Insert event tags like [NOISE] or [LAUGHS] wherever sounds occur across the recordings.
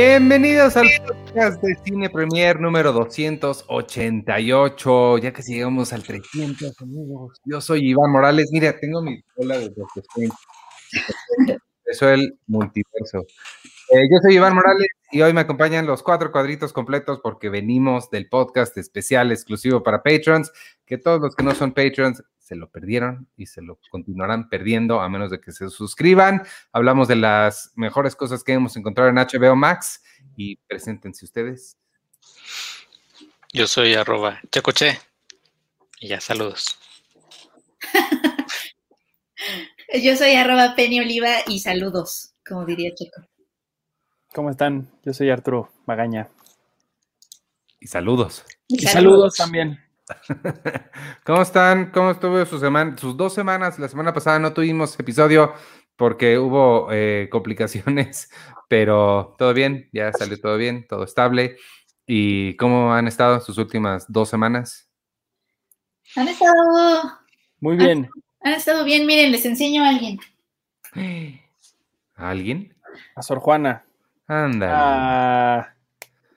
Bienvenidos al podcast de Cine Premier número 288. Ya casi llegamos al 300, amigos. Yo soy Iván Morales. Mira, tengo mi cola de Doctor. Eso es el multiverso. Eh, yo soy Iván Morales y hoy me acompañan los cuatro cuadritos completos porque venimos del podcast especial exclusivo para patrons, que todos los que no son patrons se lo perdieron y se lo continuarán perdiendo a menos de que se suscriban. Hablamos de las mejores cosas que hemos encontrado en HBO Max y preséntense ustedes. Yo soy arroba checoche y ya saludos. [LAUGHS] Yo soy arroba Penny Oliva y saludos, como diría Checo. ¿Cómo están? Yo soy Arturo Magaña. Y saludos. Y, saludos. también. [LAUGHS] ¿Cómo están? ¿Cómo estuvo su semana, sus dos semanas? La semana pasada no tuvimos episodio porque hubo eh, complicaciones, [LAUGHS] pero todo bien, ya salió todo bien, todo estable. ¿Y cómo han estado sus últimas dos semanas? Han estado muy bien. Han, estado bien, miren, les enseño a alguien. [GASPS] ¿A alguien? A Sor Juana. Anda. Ah.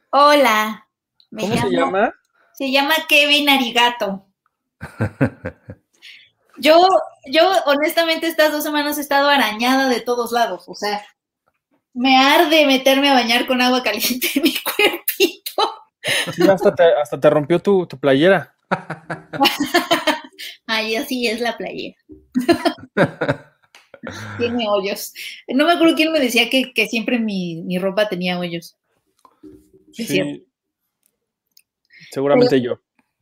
Hola. ¿Cómo se llama? Se llama Kevin Arigato. [LAUGHS] yo, yo honestamente estas dos semanas he estado arañada de todos lados. O sea, me arde meterme a bañar con agua caliente en mi cuerpito. Sí, hasta te, hasta te rompió tu, tu playera. [LAUGHS] Ay, así es la playera. [LAUGHS] Tiene hoyos. No me acuerdo quién me decía que, siempre mi, ropa tenía hoyos. Sí. Seguramente yo.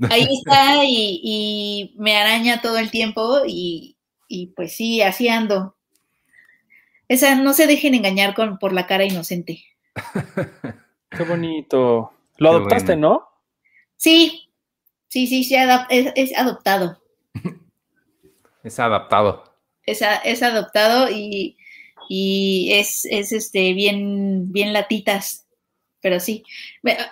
Ahí [LAUGHS] está y, me araña todo el tiempo y, pues sí, así ando. Esa, no se dejen engañar con, por la cara inocente. [LAUGHS] Qué bonito. Lo adoptaste, ¿no? Sí, sí, sí, sí es, adoptado. [LAUGHS] es adaptado es, adoptado y, es, este, bien, bien latitas. Pero sí,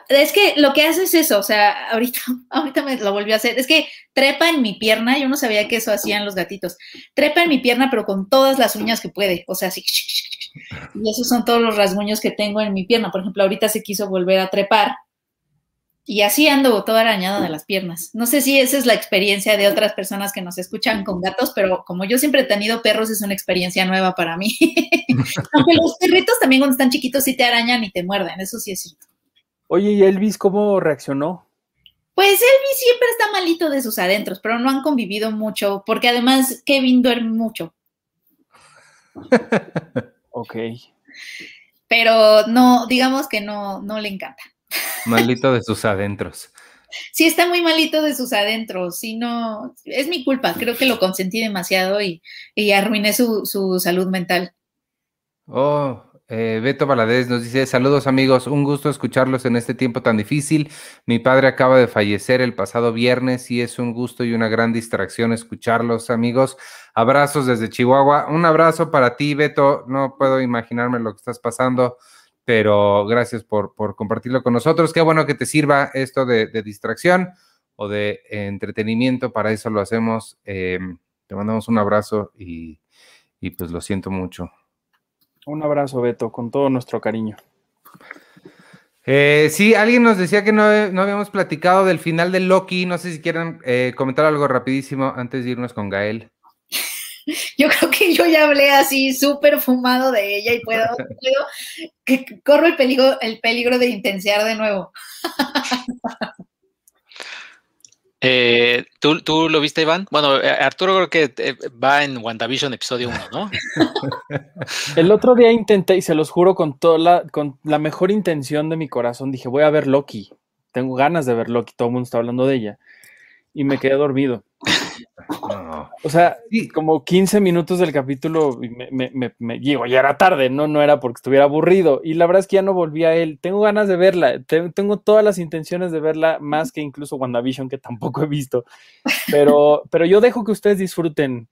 es que lo que hace es eso, o sea, ahorita, [LAUGHS] ahorita me lo volvió a hacer, es que trepa en mi pierna, yo no sabía que eso hacían los gatitos, trepa en mi pierna pero con todas las uñas que puede, o sea, así, [LAUGHS] y esos son todos los rasguños que tengo en mi pierna, por ejemplo, ahorita se quiso volver a trepar y así ando toda arañada de las piernas. No sé si esa es la experiencia de otras personas que nos escuchan con gatos, pero como yo siempre he tenido perros, es una experiencia nueva para mí. [LAUGHS] Aunque los perritos también cuando están chiquitos sí te arañan y te muerden, eso sí es cierto. Oye, ¿y Elvis cómo reaccionó? Pues Elvis siempre está malito de sus adentros, pero no han convivido mucho, porque además Kevin duerme mucho. [LAUGHS] ok. Pero no, digamos que no, no le encanta. Malito de sus adentros. Sí, está muy malito de sus adentros. Sí, no, es mi culpa. Creo que lo consentí demasiado y, arruiné su, salud mental. Oh, eh, Beto Valadez nos dice: Saludos, amigos. Un gusto escucharlos en este tiempo tan difícil. Mi padre acaba de fallecer el pasado viernes y es un gusto y una gran distracción escucharlos, amigos. Abrazos desde Chihuahua. Un abrazo para ti, Beto. No puedo imaginarme lo que estás pasando pero gracias por, compartirlo con nosotros. Qué bueno que te sirva esto de, distracción o de entretenimiento, para eso lo hacemos. Em, te mandamos un abrazo y, pues lo siento mucho. Un abrazo, Beto, con todo nuestro cariño. Eh, sí, alguien nos decía que no, habíamos platicado del final de Loki. No sé si quieren eh, comentar algo rapidísimo antes de irnos con Gael. [LAUGHS] Yo creo que yo ya hablé así súper fumado de ella y puedo, que corro el peligro, el peligro de intensear de nuevo. [LAUGHS] Eh, ¿tú, lo viste, Iván? Bueno, eh, Arturo creo que eh, va en WandaVision episodio 1, ¿no? [LAUGHS] El otro día intenté, y se los juro con toda la, con la mejor intención de mi corazón, dije, voy a ver Loki. Tengo ganas de ver Loki, todo el mundo está hablando de ella. Y me quedé dormido. O sea, como 15 minutos del capítulo me, me, me, ya era tarde, ¿no? No era porque estuviera aburrido. Y la verdad es que ya no volví a él. Tengo ganas de verla, tengo todas las intenciones de verla, más que incluso WandaVision, que tampoco he visto. Pero, [LAUGHS] pero yo dejo que ustedes disfruten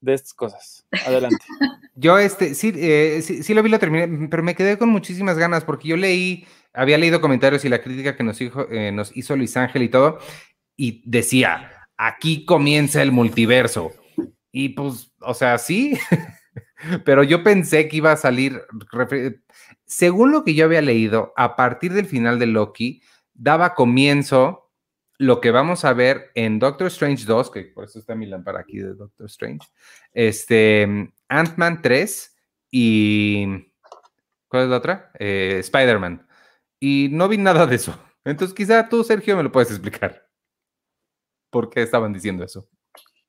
de estas cosas. Adelante. [LAUGHS] Yo, este, sí, eh, sí, lo vi, lo terminé, pero me quedé con muchísimas ganas porque yo leí, había leído comentarios y la crítica que nos, hizo, eh, nos hizo Luis Ángel y todo, y decía, aquí comienza el multiverso. Y pues, o sea, sí, [LAUGHS] pero yo pensé que iba a salir, según lo que yo había leído, a partir del final de Loki, daba comienzo lo que vamos a ver en Doctor Strange 2, que por eso está mi lámpara aquí de Doctor Strange, este, Ant-Man 3 y... ¿Cuál es la otra? Eh, Spider-Man. Y no vi nada de eso. Entonces quizá tú, Sergio, me lo puedes explicar. ¿Por qué estaban diciendo eso?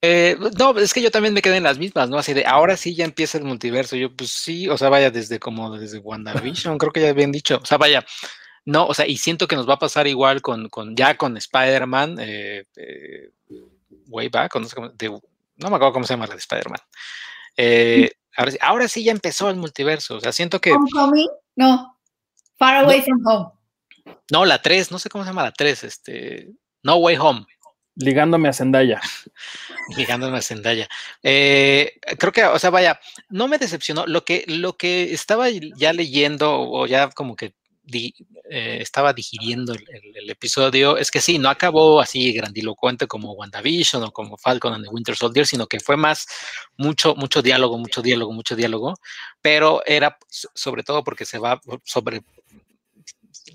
Eh, no, es que yo también me quedé en las mismas, ¿no? Así de, ahora sí ya empieza el multiverso. Yo, pues sí, o sea, vaya desde como desde WandaVision, creo que ya habían dicho. O sea, vaya, no, o sea, y siento que nos va a pasar igual con, con ya con Spider-Man, eh, eh, way back, no, me acuerdo cómo se llama la de Spider-Man. ahora, ahora, sí ya empezó el multiverso, o sea, siento que... Homecoming, no, Far Away from Home. No, la 3, no sé cómo se llama la 3, este, No Way Home. Ligándome a Zendaya. Ligándome a Zendaya. Eh, creo que, o sea, vaya, no me decepcionó. Lo que, lo que estaba ya leyendo o ya como que eh, estaba digiriendo el, episodio es que sí, no acabó así grandilocuente como WandaVision o como Falcon and the Winter Soldier, sino que fue más mucho, mucho diálogo, mucho diálogo, mucho diálogo, pero era sobre todo porque se va sobre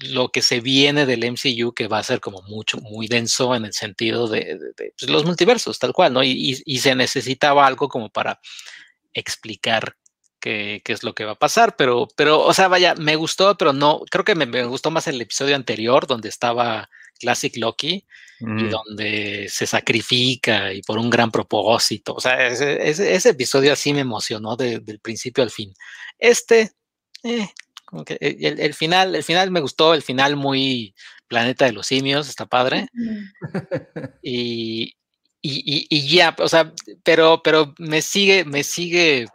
lo que se viene del MCU que va a ser como mucho, muy denso en el sentido de, pues, los multiversos, tal cual, ¿no? Y, se necesitaba algo como para explicar qué, es lo que va a pasar, pero, pero, o sea, vaya, me gustó, pero no, creo que me, gustó más el episodio anterior donde estaba Classic Loki y mm. donde se sacrifica y por un gran propósito, o sea, ese, episodio así me emocionó del principio al fin. Este, eh, eh, el, final, el final me gustó, el final muy Planeta de los Simios, está padre. [LAUGHS] y, y, ya, o sea, pero, pero me sigue, me sigue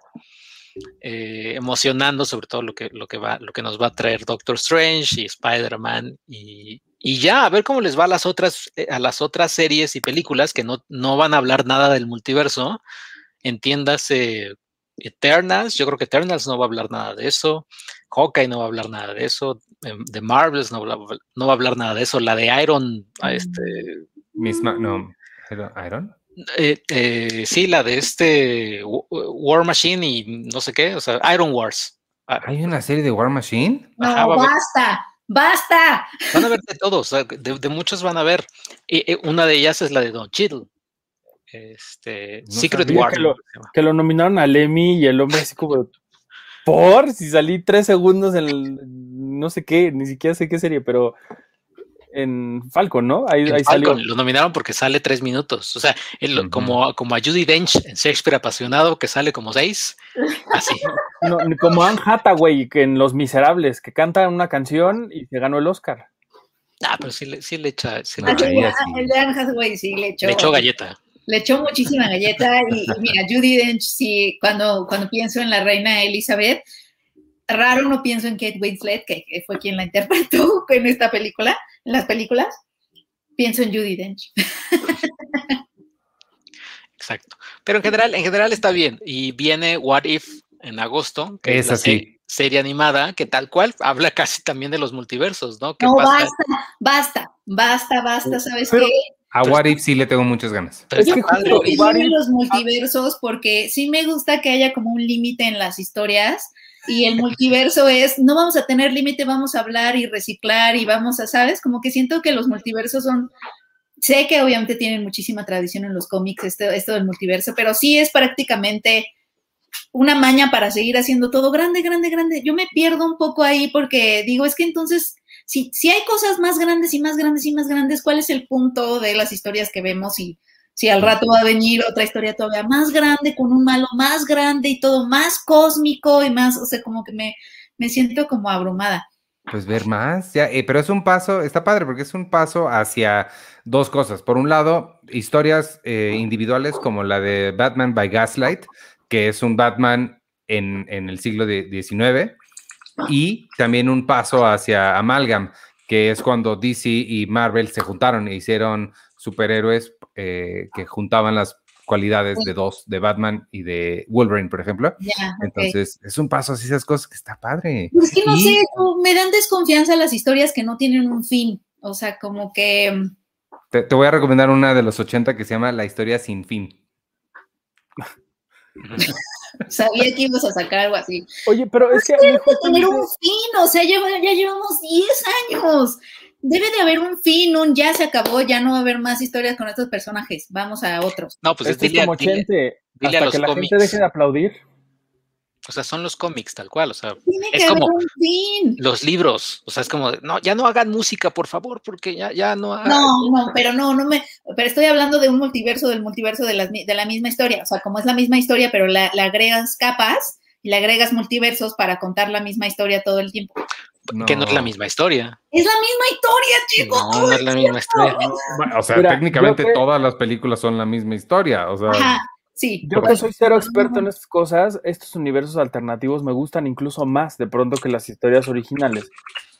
eh, emocionando sobre todo lo que, lo que va, lo que nos va a traer Doctor Strange y Spider-Man y, ya, a ver cómo les va a las otras, eh, a las otras series y películas que no, no van a hablar nada del multiverso. Entiéndase Eternals, yo creo que Eternals no va a hablar nada de eso, Hawkeye no va a hablar nada de eso, The Marvels no, no va a hablar nada de eso, la de Iron, este... Misma, no, Iron. Eh, eh, sí, la de este War Machine y no sé qué, o sea, Iron Wars. Ah, ¿Hay una serie de War Machine? No, basta, basta. Van a ver de todos, de, muchos van a ver. Y, una de ellas es la de Don Cheadle. Este, Secret War. Que lo, nominaron a Lemmy y el hombre así como, por, si salí tres segundos en el, no sé qué, ni siquiera sé qué serie, pero en Falcon, ¿no? Ahí, Falcon, lo nominaron porque sale tres minutos. O sea, como, como a Judy Dench en Shakespeare apasionado, que sale como seis. Así. [LAUGHS] como Anne Hathaway que en Los Miserables, que canta una canción y se ganó el Oscar. Ah, pero sí le, sí le echa. Ah, el de Anne Hathaway sí le echó. Le echó galleta le echó muchísima galleta y, mira, Judy Dench, sí, cuando, cuando pienso en la reina Elizabeth, raro no pienso en Kate Winslet, que, fue quien la interpretó [LAUGHS] en esta película, en las películas, pienso en Judy Dench. Exacto. Pero en general, en general está bien. Y viene What If en agosto, que es, así. serie animada, que tal cual habla [LAUGHS] casi también de los multiversos, ¿no? No, basta, basta, basta, basta, ¿sabes qué? A What If sí le tengo muchas ganas. es que justo, los multiversos porque sí me gusta que haya como un límite en las historias y el multiverso es, no vamos a tener límite, vamos a hablar y reciclar y vamos a, ¿sabes? Como que siento que los multiversos son, sé que obviamente tienen muchísima tradición en los cómics esto, esto del multiverso, pero sí es prácticamente una maña para seguir haciendo todo grande, grande, grande. Yo me pierdo un poco ahí porque digo, es que entonces si, si hay cosas más grandes y más grandes y más grandes, ¿cuál es el punto de las historias que vemos? Y si al rato va a venir otra historia todavía más grande, con un malo más grande y todo más cósmico y más, o sea, como que me, me siento como abrumada. Pues ver más, ya, eh, pero es un paso, está padre porque es un paso hacia dos cosas. Por un lado, historias eh, individuales como la de Batman by Gaslight, que es un Batman en, en el siglo XIX, y también un paso hacia Amalgam, que es cuando DC y Marvel se juntaron e hicieron superhéroes eh, que juntaban las cualidades de dos, de Batman y de Wolverine, por ejemplo. Entonces, es un paso así, esas cosas que está padre. Es que no sé, me dan desconfianza las historias que no tienen un fin. O sea, como que. Te, te voy a recomendar una de los 80 que se llama La historia sin fin. [LAUGHS] Sabía que ibas a sacar algo así. Oye, pero es que. Debe de tener un fin, o sea, ya, ya llevamos 10 años. Debe de haber un fin, un ya se acabó, ya no va a haber más historias con estos personajes. Vamos a otros. No, pues Esto es dile, como dile- Chente, dile a hasta los que la cómics. gente deje de aplaudir. O sea, son los cómics, tal cual. O sea, Tiene Es que haber como- un fin. los libros. O sea, es como, no, ya no hagan música, por favor, porque ya, ya no hay. No, no, pero no, no me, pero estoy hablando de un multiverso, del multiverso de, las de la misma historia, o sea, como es la misma historia, pero la, le agregas capas y le agregas multiversos para contar la misma historia todo el tiempo. Que no es la misma historia. Es la misma historia, chicos. No, no es la misma historia. Bueno, o sea, Mira, técnicamente que- todas las películas son la misma historia. O sea, Ajá, sí. Yo que soy cero experto en estas cosas, estos universos alternativos me gustan incluso más de pronto que las historias originales.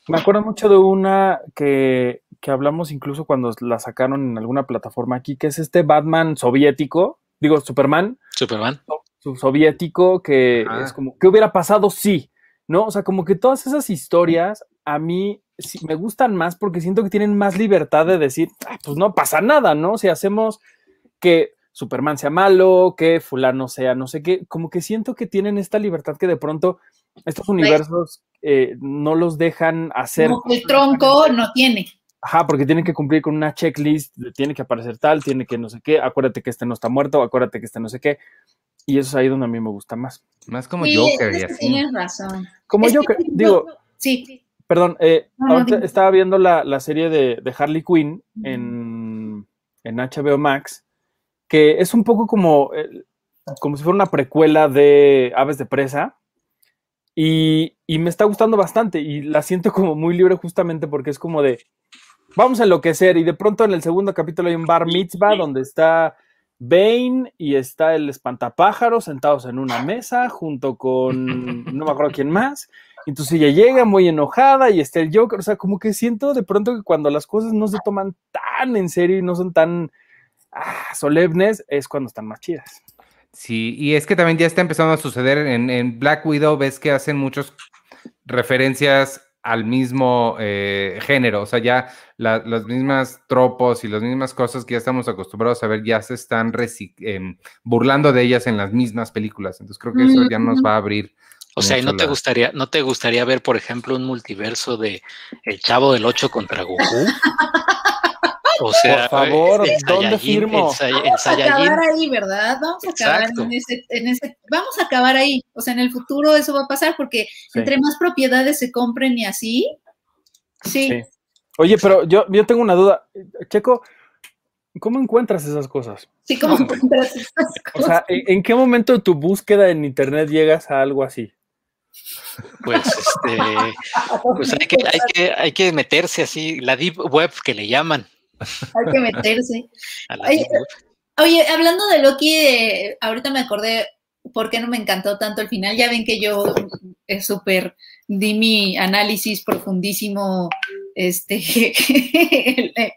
Me acuerdo mucho de una que, que hablamos incluso cuando la sacaron en alguna plataforma aquí, que es este Batman soviético, digo, Superman, Superman. su soviético, que Ajá. es como, ¿qué hubiera pasado si? ¿No? O sea, como que todas esas historias a mí sí me gustan más porque siento que tienen más libertad de decir, "Ah, pues no pasa nada, ¿no? Si hacemos que Superman sea malo, que fulano sea no sé qué, como que siento que tienen esta libertad que de pronto estos universos eh, no los dejan hacer. Como que el tronco no tiene. Ajá, porque tienen que cumplir con una checklist, tiene que aparecer tal, tiene que no sé qué, acuérdate que este no está muerto, acuérdate que este no sé qué. Y eso es ahí donde a mí me gusta más. más como Sí, Joker y así. Tienes razón. Como Es yo que digo, Sí, perdón, eh, No, no, estaba viendo la, la serie de, de Harley Quinn en, en HBO Max, que es un poco como, como si fuera una precuela de Aves de Presa. Y, y me está gustando bastante y la siento como muy libre justamente porque es como de, vamos a enloquecer y de pronto en el segundo capítulo hay un bar mitzvah donde está Bane y está el espantapájaro sentados en una mesa junto con no me acuerdo quién más. Entonces ella llega muy enojada y está el Joker. O sea, como que siento de pronto que cuando las cosas no se toman tan en serio y no son tan ah, solemnes, es cuando están más chidas. Sí, y es que también ya está empezando a suceder en, en Black Widow, ves que hacen muchas referencias al mismo eh, género, o sea, ya la- las mismas tropos y las mismas cosas que ya estamos acostumbrados a ver ya se están em, burlando de ellas en las mismas películas, entonces creo que eso ya nos va a abrir. O sea, ¿y no te gustaría, no te gustaría ver, por ejemplo, un multiverso de El Chavo del 8 contra Goku? [LAUGHS] O sea, Por favor, el ¿dónde Saiyajin- firmo? El, Sai- el Vamos a acabar ahí, ¿verdad? Vamos a acabar en ese, en ese, vamos a acabar ahí. O sea, en el futuro eso va a pasar porque Sí. entre más propiedades se compren y así, sí. Sí. Oye, pero yo, yo tengo una duda. Checo, ¿cómo encuentras esas cosas? Sí, como encuentras esas [LAUGHS] O sea, ¿en, en qué momento de tu búsqueda en internet llegas a algo así? Pues este, pues hay que, hay que, hay que meterse así, la deep web que le llaman. Hay que meterse. [LAUGHS] Oye, hablando de Loki, eh, ahorita me acordé por qué no me encantó tanto el final. Ya ven que yo es súper di mi análisis profundísimo este, [LAUGHS]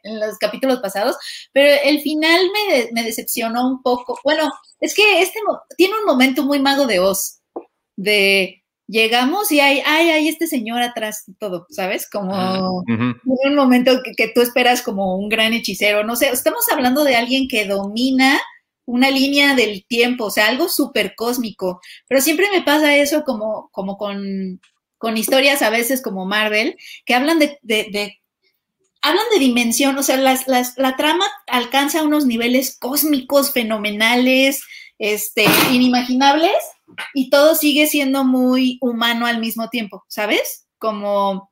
en los capítulos pasados, pero el final me, de- me decepcionó un poco. Bueno, es que este tiene un momento muy mago de Oz, de llegamos y hay, hay, hay este señor atrás de todo, ¿sabes? Como en un momento que, que tú esperas como un gran hechicero, no sé, estamos hablando de alguien que domina una línea del tiempo, o sea, algo súper cósmico, pero siempre me pasa eso como, como con, con historias a veces como Marvel, que hablan de, de, de- hablan de dimensión, o sea, las, las, la trama alcanza unos niveles cósmicos fenomenales, este, inimaginables, y todo sigue siendo muy humano al mismo tiempo, ¿sabes? Como,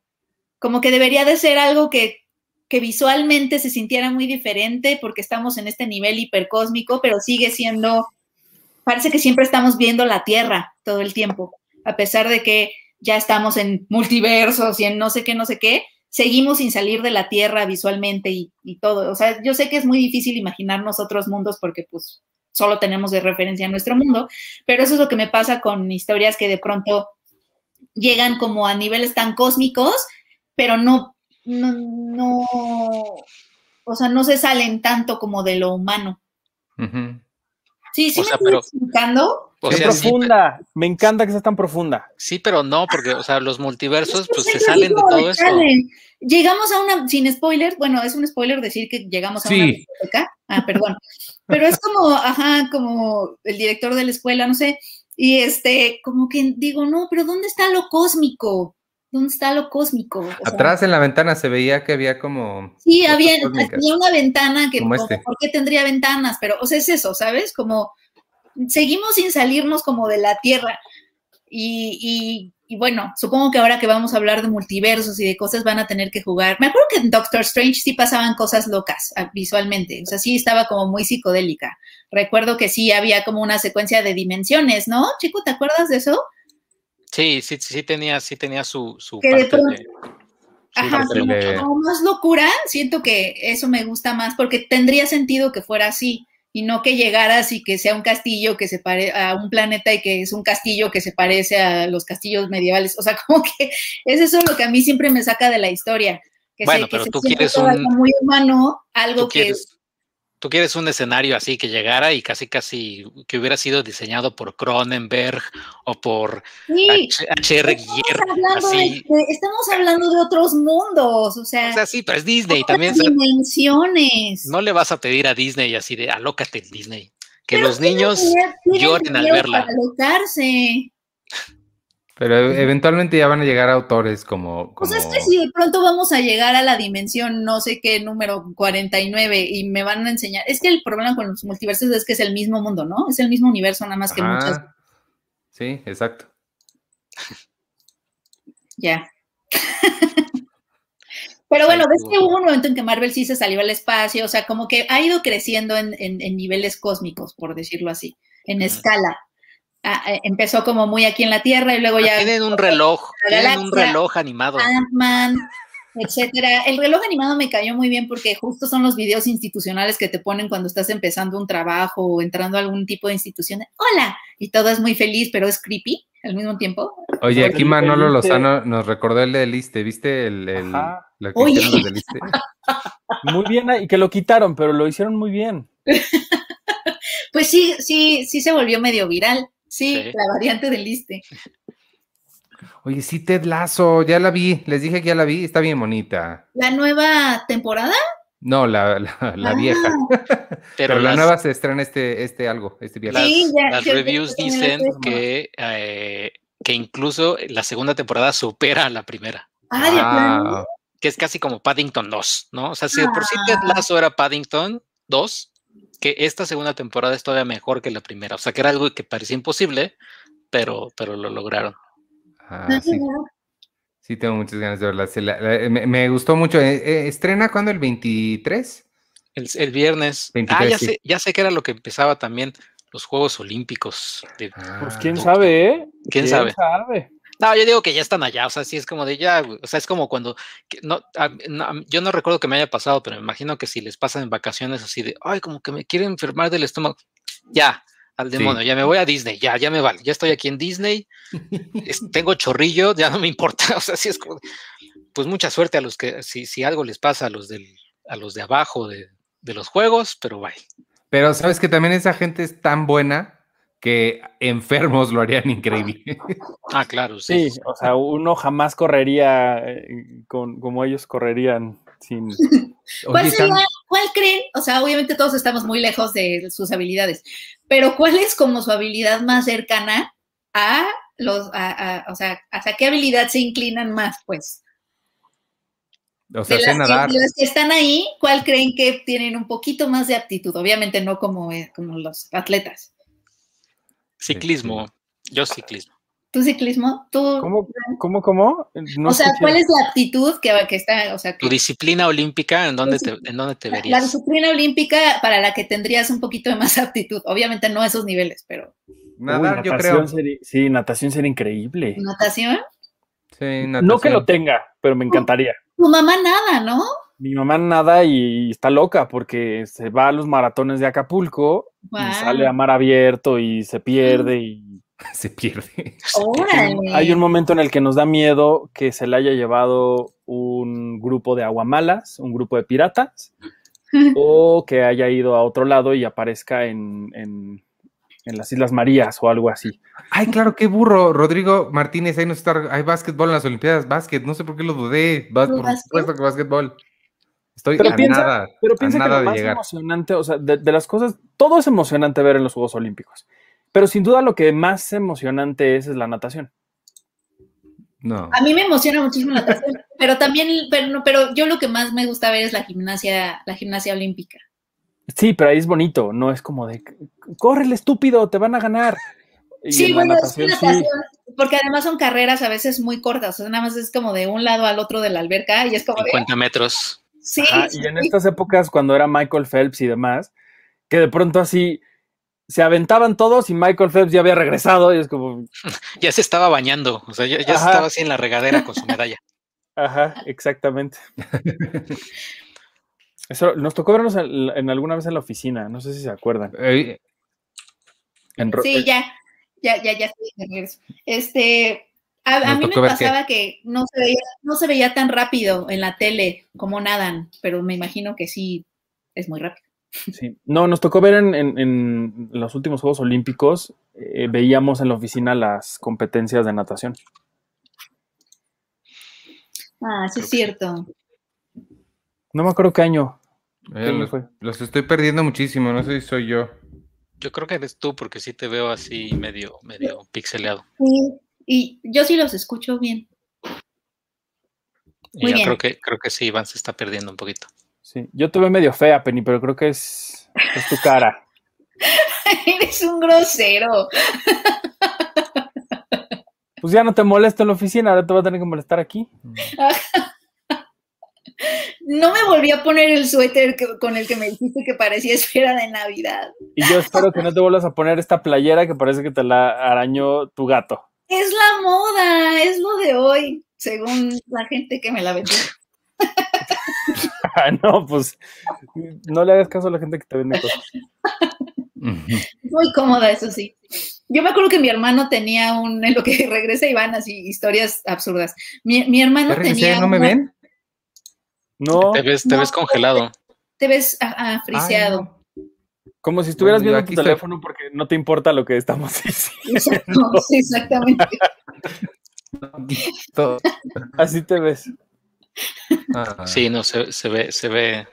como que debería de ser algo que, que visualmente se sintiera muy diferente porque estamos en este nivel hipercósmico, pero sigue siendo, parece que siempre estamos viendo la Tierra todo el tiempo, a pesar de que ya estamos en multiversos y en no sé qué, no sé qué, seguimos sin salir de la Tierra visualmente y, y todo. O sea, yo sé que es muy difícil imaginarnos otros mundos porque pues solo tenemos de referencia nuestro mundo, pero eso es lo que me pasa con historias que de pronto llegan como a niveles tan cósmicos, pero no, no, no, o sea, no se salen tanto como de lo humano. Sí, sí O me sea, pero- explicando. O ¡Qué sea, sí, profunda! Me encanta que sea tan profunda. sí, pero no, porque, o sea, los multiversos, pues se salen de todo eso. Llegamos a una, sin spoiler, bueno, es un spoiler decir que llegamos a una Sí. biblioteca. Ah, perdón. Pero es como, ajá, como el director de la escuela, no sé, Y este, como que digo, no, pero ¿dónde está lo cósmico? ¿Dónde está lo cósmico? O sea, Atrás en la ventana se veía que había como. Sí, había, tenía una ventana que, Como como, este. ¿por qué tendría ventanas? Pero, o sea, es eso, ¿sabes? Como seguimos sin salirnos como de la Tierra. Y, y- y bueno, supongo que ahora que vamos a hablar de multiversos y de cosas van a tener que jugar. Me acuerdo que en Doctor Strange sí pasaban cosas locas ah, visualmente, o sea, sí estaba como muy psicodélica. Recuerdo que sí había como una secuencia de dimensiones, ¿no? Chico, ¿te acuerdas de eso? Sí, sí, sí tenía, sí tenía su, su Que de parte pronto- de. Ajá, de- como más locura, siento que eso me gusta más porque tendría sentido que fuera así y no que llegaras y que sea un castillo que se pare a un planeta y que es un castillo que se parece a los castillos medievales. O sea, [LAUGHS] como que es eso lo que a mí siempre me saca de la historia. Que Bueno, se, que pero se tú quieres un- algo muy humano, algo que quieres, tú quieres un escenario así que llegara y casi casi que hubiera sido diseñado por Cronenberg o por sí, H.R. estamos Giger, hablando, de, así. de- estamos hablando de otros mundos, o sea, O sea, sí, pero es Disney también. dimensiones. no le vas a pedir a Disney así de alócate Disney. Que Pero los niños lloren al verla. para alocarse. Pero e- eventualmente ya van a llegar autores como. Pues como... es que si de pronto vamos a llegar a la dimensión no sé qué número 49 y me van a enseñar, es que el problema con los multiversos es que es el mismo mundo, ¿no? Es el mismo universo, nada más que muchas, Sí, exacto. [LAUGHS] ya. Pero bueno, ves que hubo un momento en que Marvel sí se salió al espacio, o sea, como que ha ido creciendo en, en- en niveles cósmicos, por decirlo así, en escala. Ah, eh, empezó como muy aquí en la Tierra y luego ya tienen un reloj, tienen un reloj animado. Ant-Man, etcétera. El reloj animado me cayó muy bien porque justo son los videos institucionales que te ponen cuando estás empezando un trabajo o entrando a algún tipo de institución. Hola, y todo es muy feliz, pero es creepy al mismo tiempo. Oye, aquí Manolo Lozano nos recordó el del Liste, ¿viste? El, el- Ajá. lo que Oye. hicieron los del. [LAUGHS] Muy bien, y que lo quitaron, pero lo hicieron muy bien. [LAUGHS] Pues sí, sí, sí se volvió medio viral. Sí, Sí. la variante del liste. Oye, sí, Ted Lazo, ya la vi. Les dije que ya la vi, está bien bonita. La nueva temporada. No, la, la, la Ah, vieja. [LAUGHS] Pero, la las- nueva se estrena este, este algo, este viernes. Sí, ya, las reviews dicen que, eh, que incluso la segunda temporada supera a la primera. Ah, de. Ah, que es casi como Paddington 2, ¿no? O sea, si por sí Ted Ah. Lasso era Paddington 2, que esta segunda temporada es todavía mejor que la primera. O sea, que era algo que parecía imposible, pero, pero lo lograron. ah, sí, sí, tengo muchas ganas de verla. La- la- me, me gustó mucho. Eh, eh, ¿Estrena cuándo? ¿El 23? El, el viernes. 23, ah, ya sí. sé, ya sé que era lo que empezaba también los Juegos Olímpicos. de- Pues Ah, quién sabe, ¿eh? ¿Quién sabe? sabe? No, yo digo que ya están allá, o sea, sí es como de ya, o sea, es como cuando, no, a- no, a- yo no recuerdo que me haya pasado, pero me imagino que si les pasan en vacaciones así de, ay, como que me quieren enfermar del estómago, ya, al Sí. demonio, ya me voy a Disney, ya, ya me vale, ya estoy aquí en Disney, es- [LAUGHS] tengo chorrillo, ya no me importa, [LAUGHS] o sea, sí es como, pues mucha suerte a los que, si, si algo les pasa a los del, a los de abajo de, de los juegos, pero bye. Pero sabes que también esa gente es tan buena que enfermos lo harían increíble. [LAUGHS] Ah, claro, sí. Sí, o sea, uno jamás correría eh, con, como ellos correrían sin... ¿Cuál, Oye, sería- tan- cuál creen? O sea, obviamente todos estamos muy lejos de sus habilidades, pero ¿cuál es como su habilidad más cercana a los, a- a- o sea, hacia qué habilidad se inclinan más, pues? o sea, de, las que, nadar. las que están ahí, ¿cuál creen que tienen un poquito más de aptitud? Obviamente no como, eh, como los atletas. Ciclismo, yo ciclismo. ¿Tú ciclismo? ¿Tú, ¿Cómo, cómo, cómo? No o sea, escuché. ¿cuál es la aptitud que, que está, o sea, Tu disciplina olímpica, ¿en dónde te, en dónde te la, la verías? disciplina olímpica para la que tendrías un poquito de más aptitud? Obviamente no a esos niveles, pero Uy, Nadar, yo natación creo. sería- sí, natación sería increíble. natación. Sí, No que natación. lo tenga, pero me encantaría. Tu mamá nada, ¿no? Mi mamá nada y está loca porque se va a los maratones de Acapulco y sale a mar abierto y se pierde y Se pierde. [LAUGHS] Órale. hay un momento en el que nos da miedo que se le haya llevado un grupo de aguamalas, un grupo de piratas, [LAUGHS] o que haya ido a otro lado y aparezca en, en- en las Islas Marías o algo así. Ay, claro, qué burro. Rodrigo Martínez, ahí no está. Hay básquetbol en las Olimpiadas. Básquet, no sé por qué lo dudé. Bas- ¿Lo por básquet? supuesto que básquetbol. Estoy Pero a piensa- nada, Pero a piensa que nada lo de más llegar. emocionante, o sea, de, de las cosas, todo es emocionante ver en los Juegos Olímpicos. Pero sin duda lo que más emocionante es es la natación. No. A mí me emociona muchísimo la natación, [LAUGHS] pero también, pero, no, pero yo lo que más me gusta ver es la gimnasia, la gimnasia olímpica. Sí, pero ahí es bonito, no es como de, córrele estúpido, te van a ganar. Y Sí, bueno, es natación, que sí. natación, porque además son carreras a veces muy cortas, o sea, nada más es como de un lado al otro de la alberca y es como de, 50 metros. Sí, Ajá, y en sí. estas épocas, cuando era Michael Phelps y demás, que de pronto así se aventaban todos y Michael Phelps ya había regresado y es como, [LAUGHS] Ya se estaba bañando, o sea, ya, estaba así en la regadera con su medalla. [LAUGHS] ajá, exactamente. Eso nos tocó vernos en, en alguna vez en la oficina, no sé si se acuerdan. Eh, En Sí, eh, ya, ya, ya, ya estoy de regreso. Este, a, a mí me pasaba que no se veía, no se veía tan rápido en la tele como nadan, pero me imagino que sí es muy rápido. sí. No, nos tocó ver en, en- en los últimos Juegos Olímpicos, eh, veíamos en la oficina las competencias de natación. Ah, sí Creo es que cierto. No me acuerdo qué año. eh, los, fue. los estoy perdiendo muchísimo, no sé si soy yo. Yo creo que eres tú, porque sí te veo así medio, medio pixeleado. Sí, y yo sí los escucho bien. Muy yo bien. creo que, creo que sí, Iván se está perdiendo un poquito. Sí, yo te veo medio fea, Penny, pero creo que es, es tu cara. [LAUGHS] Eres un grosero. Pues ya no te molesto en la oficina, ahora te voy a tener que molestar aquí. No me volví a poner el suéter que- con el que me dijiste que parecía esfera de Navidad. Y yo espero que no te vuelvas a poner esta playera que parece que te la arañó tu gato. Es la moda, es lo de hoy, según la gente que me la vendió. [LAUGHS] Ah, no, pues no le hagas caso a la gente que te vende cosas. [LAUGHS] Muy cómoda, eso sí. Yo me acuerdo que mi hermano tenía un, en lo que [LAUGHS] regresa Iván, así, historias absurdas. Mi, mi hermano tenía. ¿No me una- ven? No, Te ves, te no, ves congelado. Te ves ah, ah, friseado. Ay, no. Como si estuvieras Bueno, viendo aquí tu estoy. teléfono porque no te importa lo que estamos [LAUGHS] diciendo. Exacto, sí, exactamente. [LAUGHS] Todo- Así te ves. ah, Sí, no, se, se ve, se ve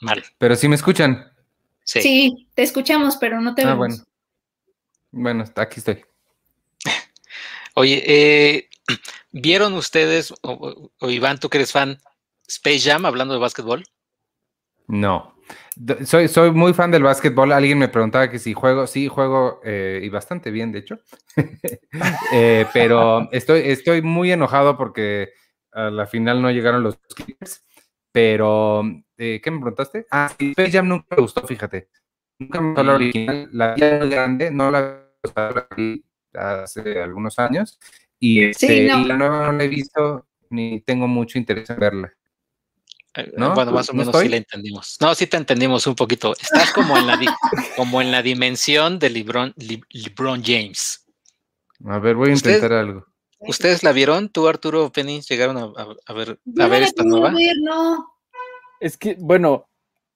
mal. Pero sí me escuchan. Sí. Sí, te escuchamos, pero no te Ah, vemos. bueno. Bueno, aquí estoy. [LAUGHS] Oye, eh, [CLEARS THROAT] ¿vieron ustedes, o, o- o Iván, tú que eres fan, Space Jam hablando de básquetbol? No. Soy, soy muy fan del básquetbol. Alguien me preguntaba que si juego. Sí, juego eh, y bastante bien, de hecho. [LAUGHS] Eh, pero estoy, estoy muy enojado porque a la final no llegaron los Clippers. Pero, eh, ¿qué me preguntaste? Ah, sí, Space Jam nunca me gustó, fíjate. Nunca me gustó la original. La vi muy grande, no la, vi hace algunos años. Y, este, no. y la nueva no la he visto ni tengo mucho interés en verla. Eh, ¿No? Bueno, más o ¿No menos sí la entendimos. No, sí te entendimos un poquito. Estás como en la, di- [LAUGHS] como en la dimensión de LeBron, Le- LeBron James. A ver, voy a ¿Usted- intentar algo. ¿Ustedes la vieron? ¿Tú, Arturo, Penny, llegaron a, a- a ver, a ver esta nueva? ver, no. Es que, bueno,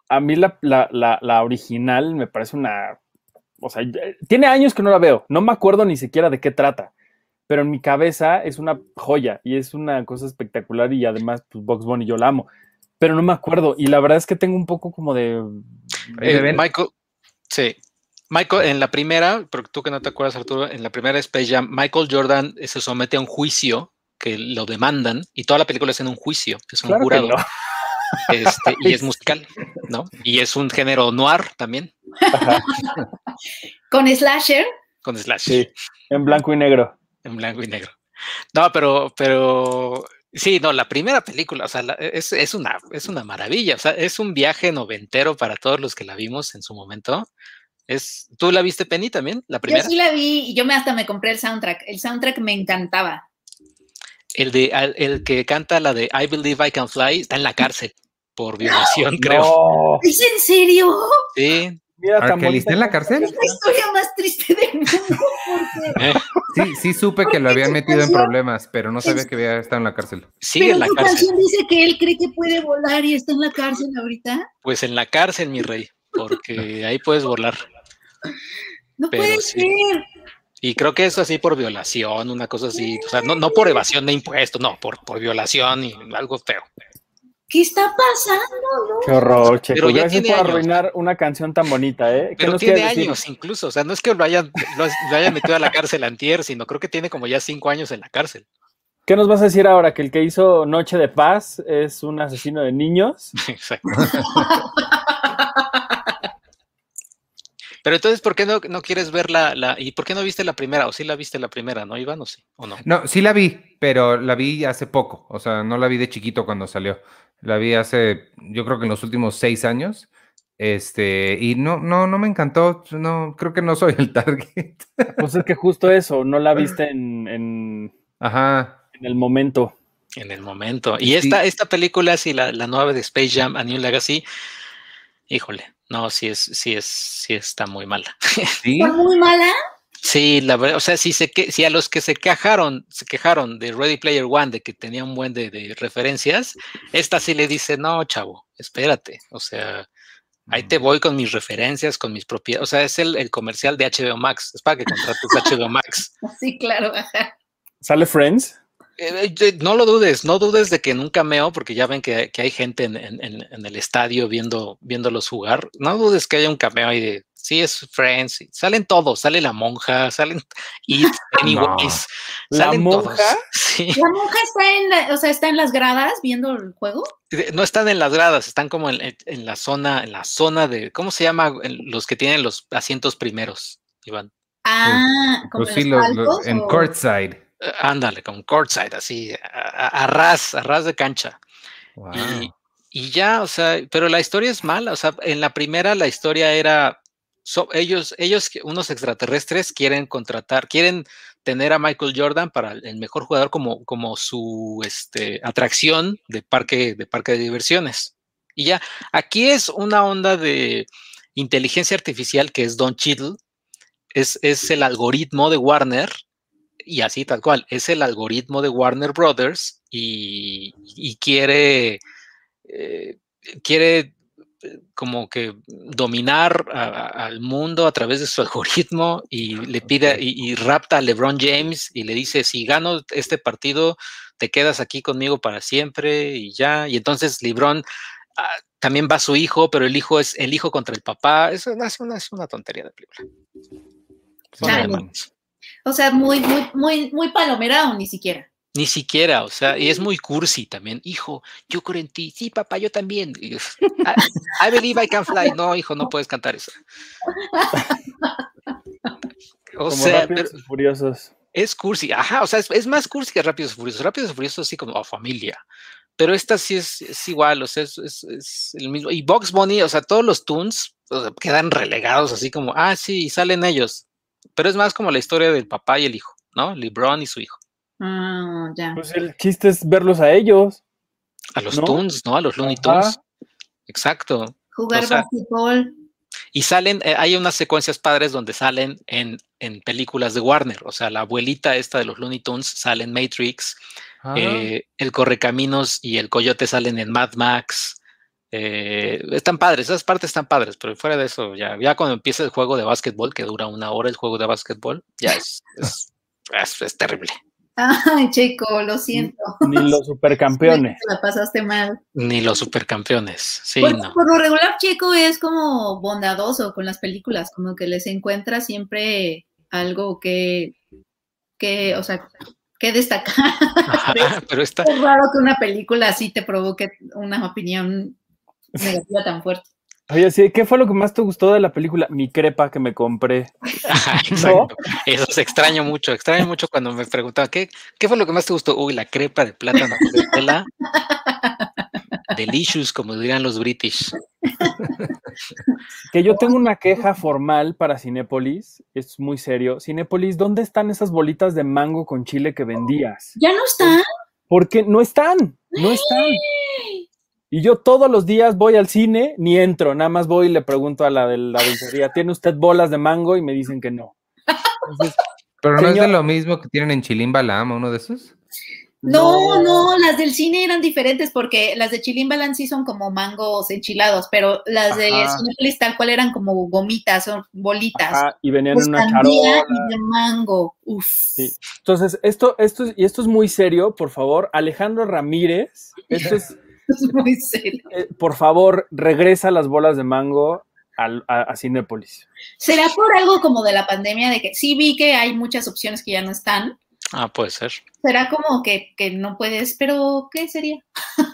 a mí la, la, la, la original me parece una. O sea, tiene años que no la veo. No me acuerdo ni siquiera de qué trata. Pero en mi cabeza es una joya y es una cosa espectacular. Y además, pues Box Bunny yo la amo. Pero no me acuerdo. Y la verdad es que tengo un poco como de. Eh. Michael, sí. Michael, en la primera, pero tú que no te acuerdas, Arturo, en la primera Space Jam, Michael Jordan se somete a un juicio que lo demandan y toda la película es en un juicio, es un Claro que jurado no. este, y es [LAUGHS] musical, ¿no? Y es un género noir también, [LAUGHS] Con Slasher, con slash Sí, en blanco y negro. en blanco y negro. No, pero, pero sí, no, la primera película, o sea, la- es, es una, es una maravilla, o sea, es un viaje noventero para todos los que la vimos en su momento. Es, ¿Tú la viste, Penny, también? La yo primera. sí la vi y yo me hasta me compré el soundtrack. El soundtrack me encantaba. El de al- el que canta la de I Believe I Can Fly está en la cárcel por [LAUGHS] violación, creo. No, ¿Es en serio? Sí, mira, ¿R. tan Kelly está en la cárcel? Es la historia más triste del mundo. Porque- Sí, sí supe que lo habían metido en problemas, pero no sabía es- que había estado en la cárcel. sigue Pero en la su cárcel. canción dice que él cree que puede volar y está en la cárcel ahorita. Pues en la cárcel, mi rey, porque ahí puedes volar. No Pero puede sí. ser. Y creo que es así por violación, una cosa así, o sea, no, no por evasión de impuestos, no, por, por violación y algo feo. ¿Qué está pasando? Qué horror, Checo. Pero ya Gracias tiene por años. arruinar una canción tan bonita, ¿eh? ¿Qué Pero nos tiene quieres decir? años incluso, o sea, no es que lo hayan, lo, lo hayan metido a la cárcel antier, sino creo que tiene como ya cinco años en la cárcel. ¿Qué nos vas a decir ahora? ¿Que el que hizo Noche de Paz es un asesino de niños? [LAUGHS] Exacto. [LAUGHS] Pero entonces, ¿por qué no, no quieres ver la, la, y por qué no viste la primera? ¿O sí la viste la primera, no, Iván? ¿O sí? ¿O no? No, sí la vi, pero la vi hace poco. O sea, no la vi de chiquito cuando salió. La vi hace, yo creo que en los últimos seis años. Este, y no, no, no me encantó. No, creo que no soy el [LAUGHS] target. Pues es que justo eso, no la viste en, en- Ajá. en el momento. En el momento. Y esta, esta película, sí, la, la nueva de Space Jam, A New Legacy, híjole, no, sí es, sí es, sí está muy mala. Sí. ¿Fue muy mala? Sí, la verdad, o sea, si, se que, si a los que se quejaron, se quejaron de Ready Player One, de que tenía un buen de, de referencias, esta sí le dice, no, chavo, espérate, o sea, ahí te voy con mis referencias, con mis propiedades, o sea, es el, el comercial de HBO Max, es para que contrates HBO Max. [LAUGHS] Sí, claro. ¿Sale Friends? Eh, eh, no lo dudes, no dudes de que en un cameo, porque ya ven que, que hay gente en, en- en- en el estadio viendo, viéndolos jugar, no dudes que haya un cameo ahí de, sí, es Friends, salen todos, sale la monja, salen [LAUGHS] It, Anyways, ¿La salen todos. monja? [LAUGHS] Sí. La monja está en, la- o sea, está en las gradas viendo el juego. No están en las gradas, están como en, en- en la zona, en la zona de, ¿cómo se llama? En los que tienen los asientos primeros, Iván. Ah, como Pues los lo- lo- palcos, en o- courtside. Ándale, con courtside, así, a, a- ras, a ras de cancha. Wow. Y, y ya, o sea, pero la historia es mala, o sea, en la primera la historia era, so- ellos, ellos, unos extraterrestres quieren contratar, quieren tener a Michael Jordan para el mejor jugador como, como su este, atracción de parque, de parque de diversiones. Y ya, aquí es una onda de inteligencia artificial que es Don Cheadle, es, es el algoritmo de Warner, y así tal cual, es el algoritmo de Warner Brothers y, y quiere, eh, quiere eh, como que dominar a- a- al mundo a través de su [LAUGHS] algoritmo y le pide y, y rapta a LeBron James y le dice, si gano este partido, te quedas aquí conmigo para siempre y ya. Y entonces LeBron ah, también va su hijo, pero el hijo es el hijo contra el papá. Eso es una, es una tontería de película. Son. O sea, muy, muy, muy, muy palomera o ni siquiera. Ni siquiera, o sea, y es muy cursi también. Hijo, yo creo en ti. Sí, papá, yo también. I, I believe I can fly. No, hijo, no puedes cantar eso. O Como sea, Rápidos pero y Furiosos. es cursi. Ajá, o sea, es, es más cursi que Rápidos y Furiosos. Rápidos y Furiosos así como oh, familia. Pero esta sí es, es igual, o sea, es, es- es el mismo. Y Box Bunny, o sea, todos los tunes o sea, quedan relegados así como, ah, sí, salen ellos. Pero es más como la historia del papá y el hijo, ¿no? LeBron y su hijo. Ah, ya. Pues el chiste es verlos a ellos. A los ¿No? Tunes, ¿no? A los Looney Ajá. Tunes. Exacto. Jugar o sea, básquetbol. Y salen, eh, hay unas secuencias padres donde salen en, en películas de Warner. O sea, la abuelita esta de los Looney Tunes sale en Matrix. Ah, eh, el Correcaminos y el Coyote salen en Mad Max. Eh, están padres, esas partes están padres, pero fuera de eso, ya, ya cuando empieza el juego de básquetbol, que dura una hora el juego de básquetbol, ya es, es, es- es terrible. Ay, Checo, lo siento. Ni los [LAUGHS] supercampeones. La pasaste mal. Ni los supercampeones. Sí, Por, no. por lo regular, Checo es como bondadoso con las películas, como que les encuentra siempre algo que, que o sea, que destacar. Ajá, [LAUGHS] pero esta, Es raro que una película así te provoque una opinión negativa tan fuerte. Oye, sí, ¿qué fue lo que más te gustó de la película? Mi crepa que me compré. Exacto. Eso se extraño mucho, extraño mucho cuando me preguntaban, ¿qué, ¿qué fue lo que más te gustó? Uy, la crepa de plátano de tela. Delicious, como dirían los british. Que yo tengo una queja formal para Cinépolis, es muy serio. Cinépolis, ¿dónde están esas bolitas de mango con chile que vendías? ¿Ya no está? Porque no están, no están. Y yo todos los días voy al cine, ni entro, nada más voy y le pregunto a la de la dulcería, ¿tiene usted bolas de mango? Y me dicen que no. Entonces, pero no es de lo mismo que tienen en Chilimbalam, uno de esos. No, no, las del cine eran diferentes porque las de Chilimbalan sí son como mangos enchilados, pero las de Ajá. Cinépolis tal cual eran como gomitas, son bolitas. Ajá, y venían en una charola. y de mango. Uf. Sí. Entonces, esto, esto, es- y esto es muy serio, por favor. Alejandro Ramírez, esto es, [LAUGHS] es muy serio. Eh, por favor, regresa las bolas de mango al- a, a Cinépolis. ¿Será por algo como de la pandemia de que sí vi que hay muchas opciones que ya no están? Ah, puede ser. ¿Será como que, que no puedes, pero qué sería?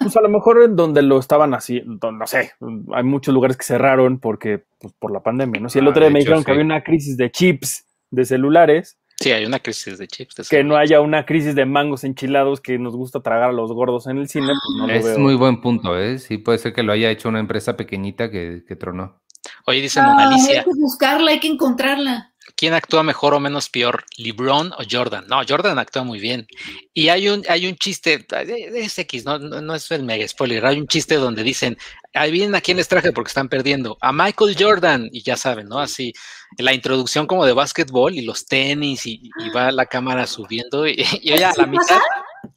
Pues a lo mejor en donde lo estaban así, no sé, hay muchos lugares que cerraron porque, pues, por la pandemia, ¿no? Si el Ah, otro día me dijeron que había una crisis de chips de celulares, Sí, hay una crisis de chips. de que no haya una crisis de mangos enchilados que nos gusta tragar a los gordos en el cine, pues no lo es veo. muy buen punto, ¿eh? Sí, puede ser que lo haya hecho una empresa pequeñita que, que tronó. Oye, dice Ah, Mona hay Alicia, que buscarla, hay que encontrarla. ¿quién actúa mejor o menos peor, LeBron o Jordan? No, Jordan actúa muy bien. Y hay un, hay un chiste, eh, es X, no, no, no es el mega spoiler, hay un chiste donde dicen, adivinen a quién les traje porque están perdiendo, a Michael Jordan, y ya saben, ¿no? Así, la introducción como de básquetbol y los tenis, y, y va la cámara subiendo, y, y oye, a la ¿Sí mitad,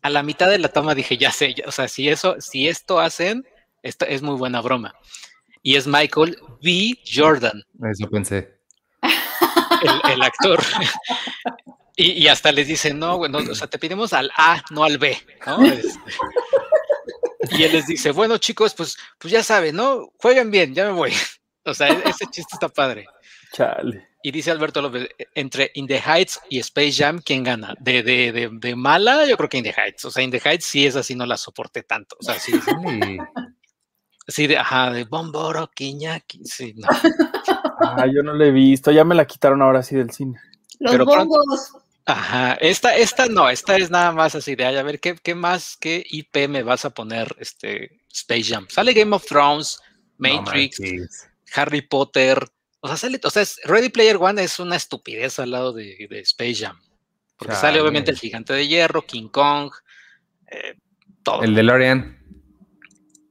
a la mitad de la toma dije, ya sé, ya- o sea, si eso, si esto hacen, esta es muy buena broma. Y es Michael B. Jordan Eso pensé. el, el actor. Y, y hasta les dicen, no, bueno, o sea, te pedimos al A, no al B, ¿no? Este, y él les dice, bueno, chicos, pues, pues ya saben, ¿no? Jueguen bien, ya me voy. [LAUGHS] O sea, e- ese chiste está padre. Chale. Y dice Alberto López, "E- entre In the Heights y Space Jam, ¿quién gana? De, de, de, de mala, yo creo que In the Heights. O sea, In the Heights sí es así, no la soporté tanto. O sea, sí, sí, de, ajá, de Bomboro, Quiñaki, sí, no. Ah, yo no la he visto, ya me la quitaron ahora sí del cine. Los Pero pronto- bongos. Ajá, esta, esta no, esta es nada más así de, ay, a ver, ¿qué, qué más, qué IP me vas a poner, este, Space Jam? Sale Game of Thrones, Matrix. Harry Potter, o sea, sale, o sea, es- Ready Player One es una estupidez al lado de, de Space Jam, porque sale obviamente el Gigante de Hierro, King Kong, eh, todo. El DeLorean.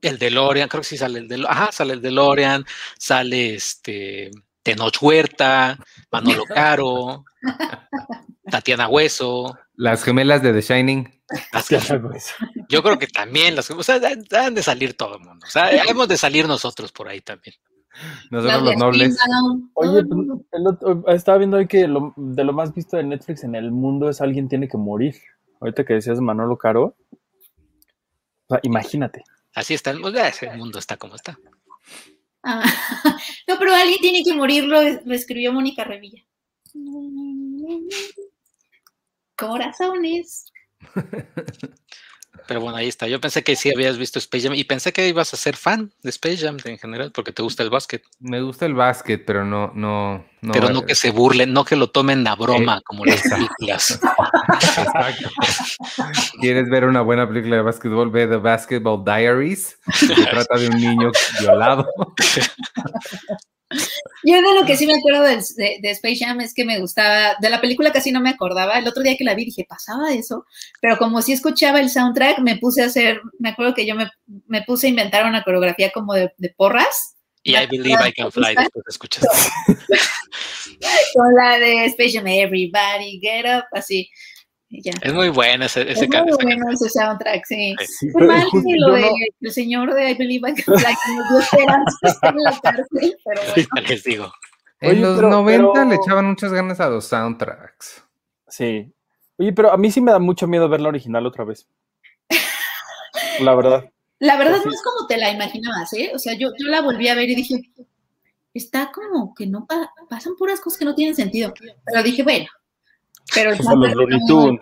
El DeLorean, creo que sí sale el DeLorean, ajá, sale el DeLorean, sale este, Tenoch Huerta, Manolo [LAUGHS] Caro, [LAUGHS] Tatiana Hueso, Las gemelas de The Shining. así. Yo creo que también las, o sea, han de salir todo el mundo. O sea, hemos de salir nosotros por ahí también. Nosotros las los nobles. Oye, pues, el otro- estaba viendo hoy que lo- de lo más visto de Netflix en el mundo es Alguien tiene que morir. Ahorita que decías Manolo Caro. O sea, imagínate. Así está el mundo, el mundo está como está. Ah, [LAUGHS] no, pero alguien tiene que morir, lo, lo escribió Mónica Revilla. Corazones. Pero bueno, ahí está. Yo pensé que sí habías visto Space Jam y pensé que ibas a ser fan de Space Jam en general porque te gusta el básquet. Me gusta el básquet, pero no, no, no. pero no que se burlen, no que lo tomen a broma Eh, como las exacto. películas. Exacto. ¿Quieres ver una buena película de básquetbol? Ve The Basketball Diaries. Se [LAUGHS] trata de un niño violado. [LAUGHS] Yo de lo que sí me acuerdo de, de Space Jam es que me gustaba, de la película casi no me acordaba, el otro día que la vi dije, pasaba eso, pero como sí escuchaba el soundtrack, me puse a hacer, me acuerdo que yo me, me puse a inventar una coreografía como de, de porras, Y I Believe I Can Fly después escuchas. [LAUGHS] con la de Space Jam, Everybody Get Up, así, ya. Es muy buena ese, ese Es muy bueno ese soundtrack, sí. Sí, pero mal que lo yo de no- el señor de I Believe I Can Fly, que nos dio esperanza estar en la cárcel, pero bueno. ya les digo. En Oye, los pero- 90 le pero- echaban muchas ganas a los soundtracks. Sí. Oye, pero a mí sí me da mucho miedo ver la original otra vez. La verdad. La verdad Pues no sí. es como te la imaginabas, ¿eh? O sea, yo, yo la volví a ver y dije, está como que no pa- pasan puras cosas que no tienen sentido. Pero dije, bueno. Pero [LAUGHS] el los Looney muy.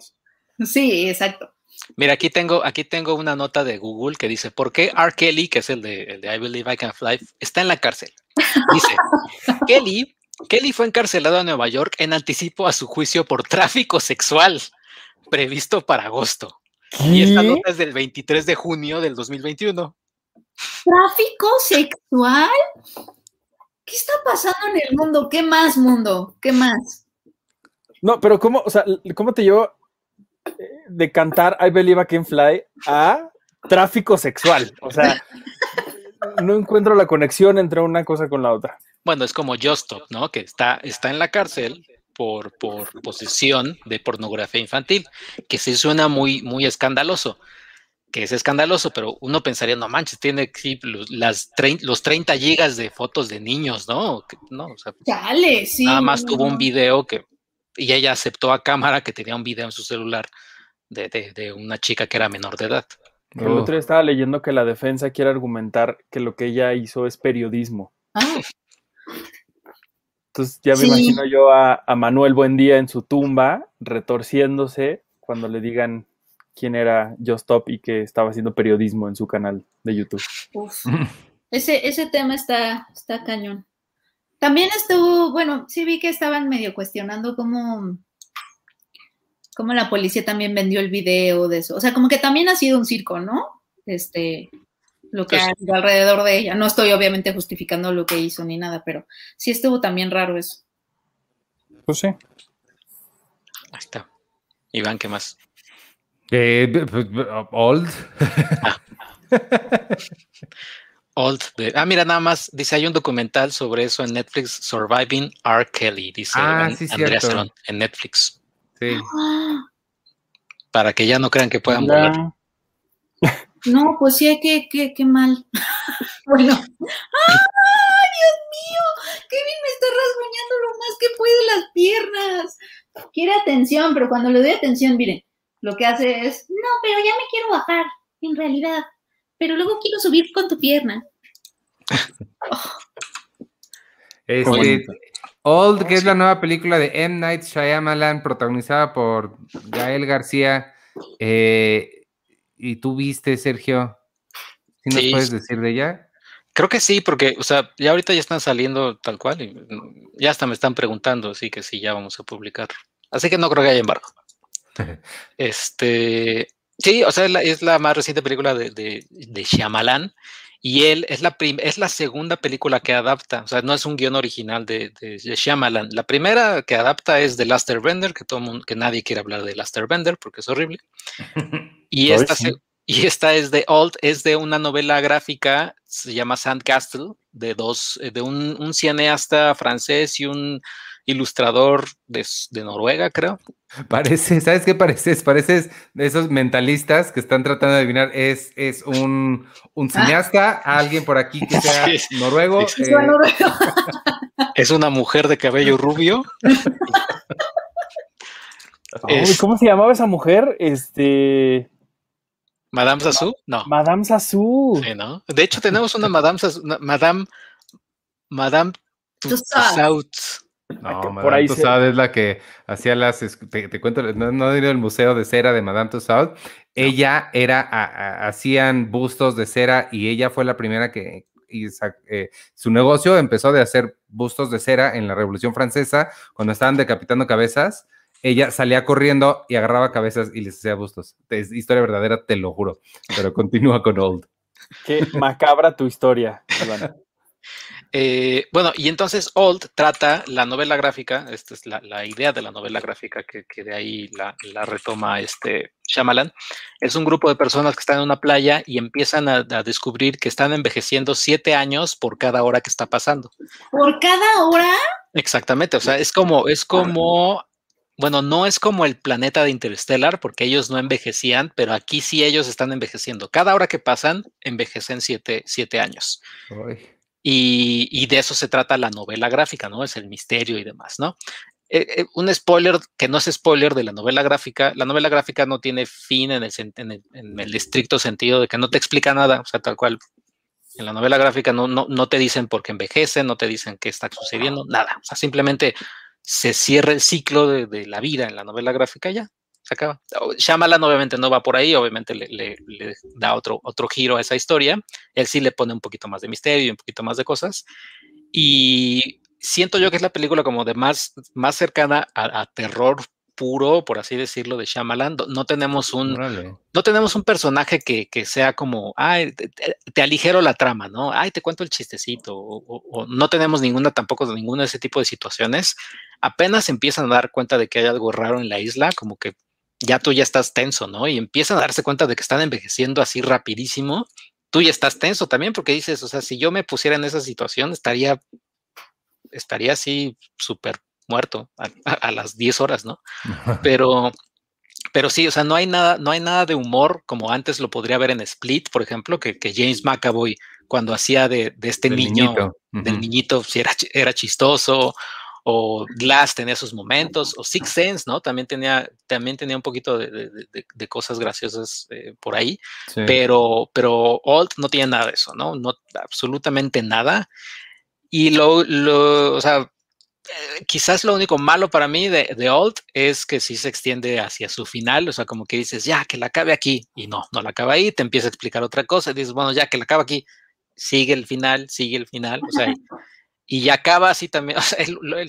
Sí, exacto. Mira, aquí tengo, aquí tengo una nota de Google que dice, ¿por qué R. Kelly, que es el de, el de I Believe I Can Fly, está en la cárcel? Dice, [LAUGHS] Kelly, Kelly fue encarcelado en Nueva York en anticipo a su juicio por tráfico sexual, previsto para agosto. Y esta nota es del 23 de junio del 2021. ¿Tráfico sexual? ¿Qué está pasando en el mundo? ¿Qué más mundo? ¿Qué más? No, pero ¿cómo, o sea, cómo te llevo eh, de cantar I Believe I Can Fly a tráfico sexual? O sea, no encuentro la conexión entre una cosa con la otra. Bueno, es como Just Stop, ¿no? Que está, está en la cárcel por, por posesión de pornografía infantil, que sí suena muy, muy escandaloso, que es escandaloso, pero uno pensaría, no manches, tiene sí, los, las los 30 gigas de fotos de niños, ¿no? Que- no o sea, Chale, sí. nada más no, tuvo un video que, y ella aceptó a cámara que tenía un video en su celular de, de- de una chica que era menor de edad. El otro día estaba leyendo que la defensa quiere argumentar que lo que ella hizo es periodismo. Ah, Entonces ya me Sí. imagino yo a, a Manuel Buendía en su tumba, retorciéndose cuando le digan quién era Just Stop y que estaba haciendo periodismo en su canal de YouTube. uf. Ese, ese tema está, está cañón. También estuvo, bueno, sí vi que estaban medio cuestionando cómo, cómo la policía también vendió el video de eso. O sea, como que también ha sido un circo, ¿no? Este, lo que Pues- ha habido alrededor de ella. No estoy obviamente justificando lo que hizo ni nada, pero sí estuvo también raro eso. Pues sí. Ahí está. Iván, ¿qué más? Eh, b- b- b- old. Ah, mira, nada más. Dice, hay un documental sobre eso en Netflix, Surviving R. Kelly, dice Ah, sí, en Netflix. Sí. ¡Ah! [GASPS] Para que ya no crean que puedan volar. [LAUGHS] No, pues sí, qué, qué, qué mal. [LAUGHS] bueno. ¡Ay, Dios mío! Kevin me está rasguñando lo más que puede las piernas. Quiere atención, pero cuando le doy atención, miren, lo que hace es, no, pero ya me quiero bajar, en realidad. Pero luego quiero subir con tu pierna. Este, bonito. Old, que es la nueva película de M. Night Shyamalan, protagonizada por Gael García. Eh, ¿Y tú viste, Sergio? ¿Sí nos Sí. puedes decir de ella? Creo que sí, porque, o sea, ya ahorita ya están saliendo tal cual y ya hasta me están preguntando, así que sí, ya vamos a publicar. Así que no creo que haya embargo. [LAUGHS] Este, sí, o sea, es la, es la más reciente película de, de, de Shyamalan y él es la, es la segunda película que adapta, o sea, no es un guion original de, de, de Shyamalan. La primera que adapta es The Last Airbender, que todo mundo, que nadie quiere hablar de Last Airbender porque es horrible. [LAUGHS] Y esta, se- y esta es de Old, es de una novela gráfica, se llama Sandcastle, de dos, de un, un cineasta francés y un ilustrador de, de Noruega, creo. Parece, ¿sabes qué pareces? Pareces de esos mentalistas que están tratando de adivinar. Es, es un, un cineasta, alguien por aquí que sea [LAUGHS] Sí. noruego. Sí. eh. [LAUGHS] Es una mujer de cabello rubio. [LAUGHS] Es- ¿Cómo se llamaba esa mujer? Este. Madame Sassou, no. Madame Sassou. Sí, ¿no? De hecho, tenemos una Madame Sassou, una- Madame, Madame Tussauds. No, Por Madame ahí se- Tussauds es la que hacía las. es- Te, te cuento, no, no he ido al museo de cera de Madame Tussauds. Ella era. a- a- hacían bustos de cera y ella fue la primera que. y eh, su negocio empezó de hacer bustos de cera en la Revolución Francesa, cuando estaban decapitando cabezas. Ella salía corriendo y agarraba cabezas y les hacía bustos. Es historia verdadera, te lo juro. Pero continúa con Old. Qué macabra tu historia, Iván. [LAUGHS] Eh, bueno, y entonces Old trata la novela gráfica, esta es la, la idea de la novela gráfica que, que de ahí la, la retoma este Shyamalan. Es un grupo de personas que están en una playa y empiezan a, a descubrir que están envejeciendo siete años por cada hora que está pasando. Por cada hora, Exactamente, o sea, es como, es como, bueno, no es como el planeta de Interstellar, porque ellos no envejecían, pero aquí sí ellos están envejeciendo. Cada hora que pasan, envejecen siete, siete años. Ay. Y, y de eso se trata la novela gráfica, ¿no? Es el misterio y demás, ¿no? Eh, eh, un spoiler que no es spoiler de la novela gráfica. La novela gráfica no tiene fin en el, en estricto sentido de que no te explica nada, o sea, tal cual. En la novela gráfica no, no, no te dicen por qué envejecen, no te dicen qué está sucediendo, nada. O sea, simplemente se cierra el ciclo de, de la vida en la novela gráfica ya, se acaba. O- Shyamalan obviamente no va por ahí, obviamente le, le- le da otro, otro giro a esa historia. Él sí le pone un poquito más de misterio y un poquito más de cosas. Y siento yo que es la película como de más, más cercana a, a terror puro, por así decirlo, de Shyamalan. No tenemos un, no tenemos un personaje que, que sea como, ay, te, te- te aligero la trama, ¿no? Ay, te cuento el chistecito, o, o- o no tenemos ninguna tampoco, ninguna de ese tipo de situaciones. Apenas empiezan a dar cuenta de que hay algo raro en la isla, como que ya tú ya estás tenso, ¿no? Y empiezan a darse cuenta de que están envejeciendo así rapidísimo. Tú ya estás tenso también porque dices, o sea, si yo me pusiera en esa situación, estaría, estaría así súper muerto a, [LAUGHS] las 10 horas, ¿no? [LAUGHS] pero pero sí, o sea, no hay nada, no hay nada de humor como antes lo podría ver en Split, por ejemplo, que, que James McAvoy cuando hacía de, de este Del niño, niñito. del Ujú. niñito, si era chistoso, o Glass tenía sus momentos, o Six Sense, ¿no? También tenía, también tenía un poquito de, de, cosas graciosas eh, por ahí, pero, pero Old no tiene nada de eso, ¿no? No, absolutamente nada. Y lo, lo o sea, eh, quizás lo único malo para mí de, de, Old es que sí se extiende hacia su final, o sea, como que dices, ya, que la acabe aquí, y no, no la acaba ahí, te empieza a explicar otra cosa, y dices, bueno, ya, que la acaba aquí, sigue el final, sigue el final, o sea, y ya acaba así también, [LAUGHS] o sea,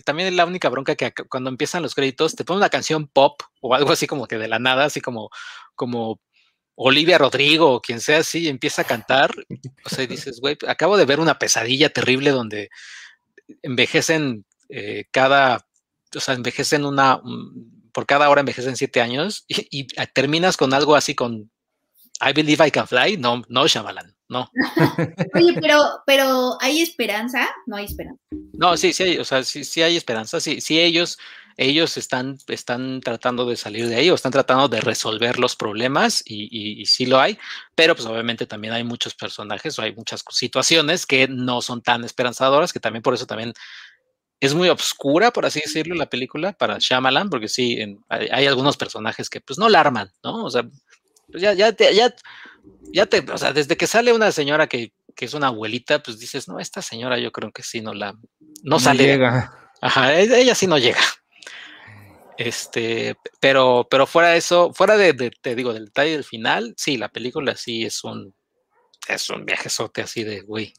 también es la única bronca que cuando empiezan los créditos te pone una canción pop o algo así como que de la nada, así como, como Olivia Rodrigo o quien sea así, empieza a cantar, o sea, [LAUGHS] dices, güey, acabo de ver una pesadilla terrible donde envejecen eh, cada, o sea, envejecen una, por cada hora envejecen siete años y, terminas con algo así con I Believe I Can Fly, no, no, Shyamalan, no. [LAUGHS] Oye, pero, pero ¿hay esperanza? No hay esperanza. No, sí, sí hay, o sea, sí, sí hay esperanza, sí, sí ellos, ellos están, están tratando de salir de ahí o están tratando de resolver los problemas y, y, y, sí lo hay, pero pues obviamente también hay muchos personajes o hay muchas situaciones que no son tan esperanzadoras, que también por eso también es muy oscura, por así decirlo, la película para Shyamalan, porque sí, hay, algunos personajes que pues no la arman, ¿no? O sea, pues, ya, ya, te, ya, ya te, o sea, desde que sale una señora que, que, es una abuelita, pues dices, no, esta señora yo creo que sí no la, no, sale. Llega. Ajá, e, ella sí no llega. Este, pero, pero fuera de eso, fuera de, te digo, del detalle del final, sí, la película sí es un, es un viajezote así de, güey,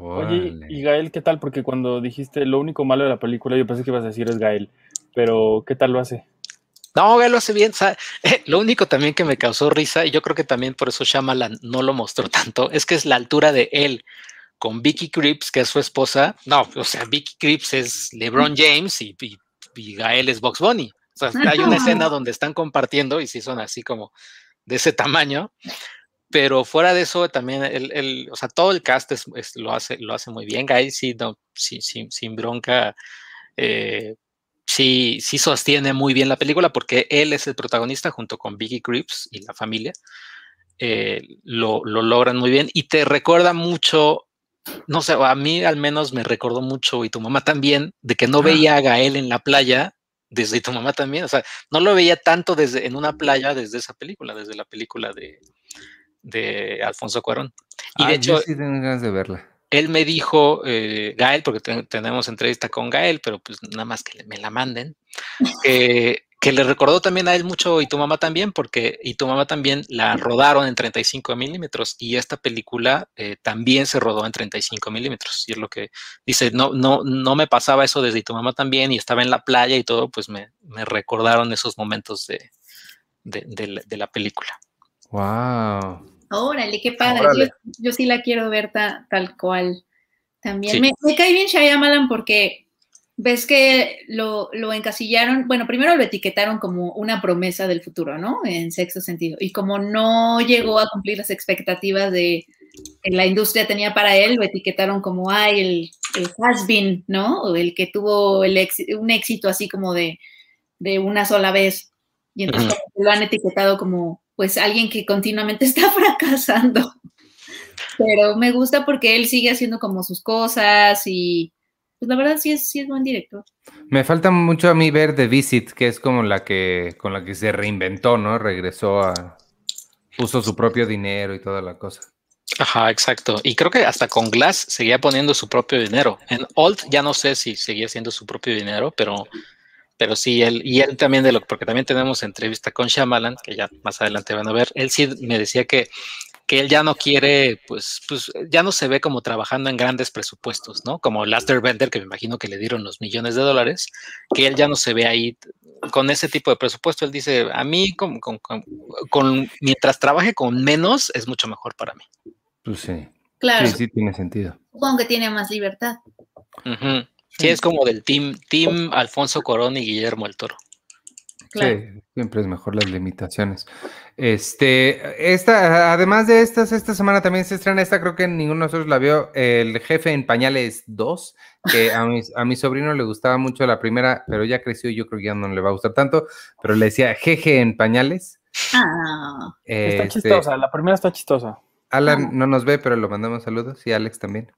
Oye, y Gael, ¿qué tal? Porque cuando dijiste lo único malo de la película, yo pensé que ibas a decir es Gael, pero ¿qué tal lo hace? No, Gael lo hace bien. [LAUGHS] lo único también que me causó risa, y yo creo que también por eso Shyamalan no lo mostró [LAUGHS] tanto, es que es la altura de él con Vicky Cripps, que es su esposa. No, o sea, Vicky Cripps es LeBron James y, y, Gael es Box Bunny. O sea, [LAUGHS] hay una escena donde están compartiendo y sí son así como de ese tamaño pero fuera de eso también el, el o sea, todo el cast es, lo, hace, lo hace muy bien. Guy sí, no, sí, sin bronca, eh, sí, sí sostiene muy bien la película porque él es el protagonista junto con Vicky Creeps y la familia. Eh, lo, lo, logran muy bien y te recuerda mucho, no sé, a mí al menos me recordó mucho y tu mamá también, de que no veía a Gael en la playa desde tu mamá también, o sea, no lo veía tanto desde en una playa desde esa película, desde la película de, de Alfonso Cuarón. Y de hecho, sí tengo ganas de verla. Él me dijo, eh, Gael, porque tenemos entrevista con Gael, pero pues nada más que me la manden, que le recordó también a él mucho y tu mamá también, porque y tu mamá también la rodaron en 35 milímetros y esta película eh, también se rodó en 35 milímetros. Y es lo que dice, no, no, no me pasaba eso desde tu mamá también y estaba en la playa y todo, pues me, recordaron esos momentos de, de la película. Wow. Órale, qué padre. Yo, sí la quiero ver tal cual. También me, cae bien Shyamalan porque ves que lo, encasillaron, bueno, primero lo etiquetaron como una promesa del futuro, ¿no? En sexto sentido. Y como no llegó a cumplir las expectativas de que la industria tenía para él, lo etiquetaron como, ay, el, el has been, ¿no? O el que tuvo el un éxito así como de, una sola vez. Y entonces lo han etiquetado como pues alguien que continuamente [LAUGHS] está fracasando. Pero me gusta porque él sigue haciendo como sus cosas y pues la verdad sí es, sí es buen director. Me falta mucho a mí ver The Visit, que es como la que con la que se reinventó, ¿no? Regresó a puso su propio dinero y toda la cosa. Ajá, exacto. Y creo que hasta con Glass seguía poniendo su propio dinero. En Old ya no sé si seguía haciendo su propio dinero, pero pero sí, él, y él también de lo porque también tenemos entrevista con Shyamalan, que ya más adelante van a ver, él sí me decía que, que él ya no quiere, pues, pues ya no se ve como trabajando en grandes presupuestos, ¿no? Como Last Bender, que me imagino que le dieron los millones de dólares, que él ya no se ve ahí con ese tipo de presupuesto. Él dice, a mí, con, con, con, mientras trabaje con menos, es mucho mejor para mí. Pues sí. Claro. Sí, sí, tiene sentido. Supongo que tiene más libertad. Sí, es como del team, team Alfonso Corón y Guillermo el Toro. Sí, siempre es mejor las limitaciones. Este, esta, además de estas, esta semana también se estrena esta, creo que ninguno de nosotros la vio, El Jefe en Pañales 2, que a mi, a mi sobrino le gustaba mucho la primera, pero ya creció y yo creo que ya no le va a gustar tanto, pero le decía Jeje en Pañales. Ah. está este, chistosa, la primera está chistosa. Alan ah. no nos ve, pero lo mandamos saludos, y Alex también.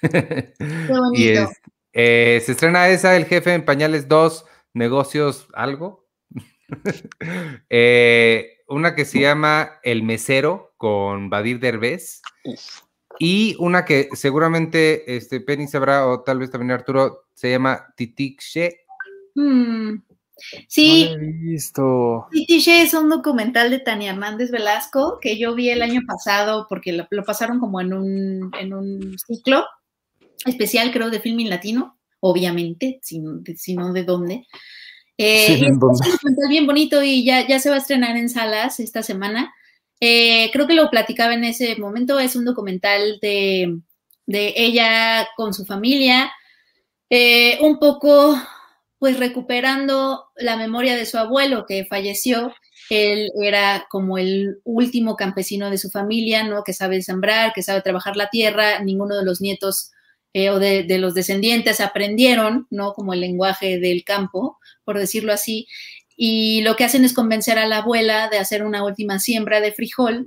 Qué bonito. [LAUGHS] Eh, se estrena esa, El Jefe en Pañales 2, Negocios Algo. [LAUGHS] Eh, una que se llama El Mesero con Badir Derbez. Y una que seguramente este, Penny sabrá, o tal vez también Arturo, se llama Titikche. Mm, Sí, No he visto. Titiche es un documental de Tania Hernández Velasco que yo vi el año pasado porque lo, lo pasaron como en un, en un ciclo especial, creo, de filming latino, obviamente, si, no- de- dónde. Eh, Sí, y ¿en es dónde? un documental bien bonito y ya, ya se va a estrenar en salas esta semana. Eh, creo que lo platicaba en ese momento, es un documental de, de ella con su familia, eh, un poco pues recuperando la memoria de su abuelo que falleció. Él era como el último campesino de su familia, ¿no? Que sabe sembrar, que sabe trabajar la tierra. Ninguno de los nietos eh, o de, de los descendientes aprendieron, ¿no? Como el lenguaje del campo, por decirlo así. Y lo que hacen es convencer a la abuela de hacer una última siembra de frijol.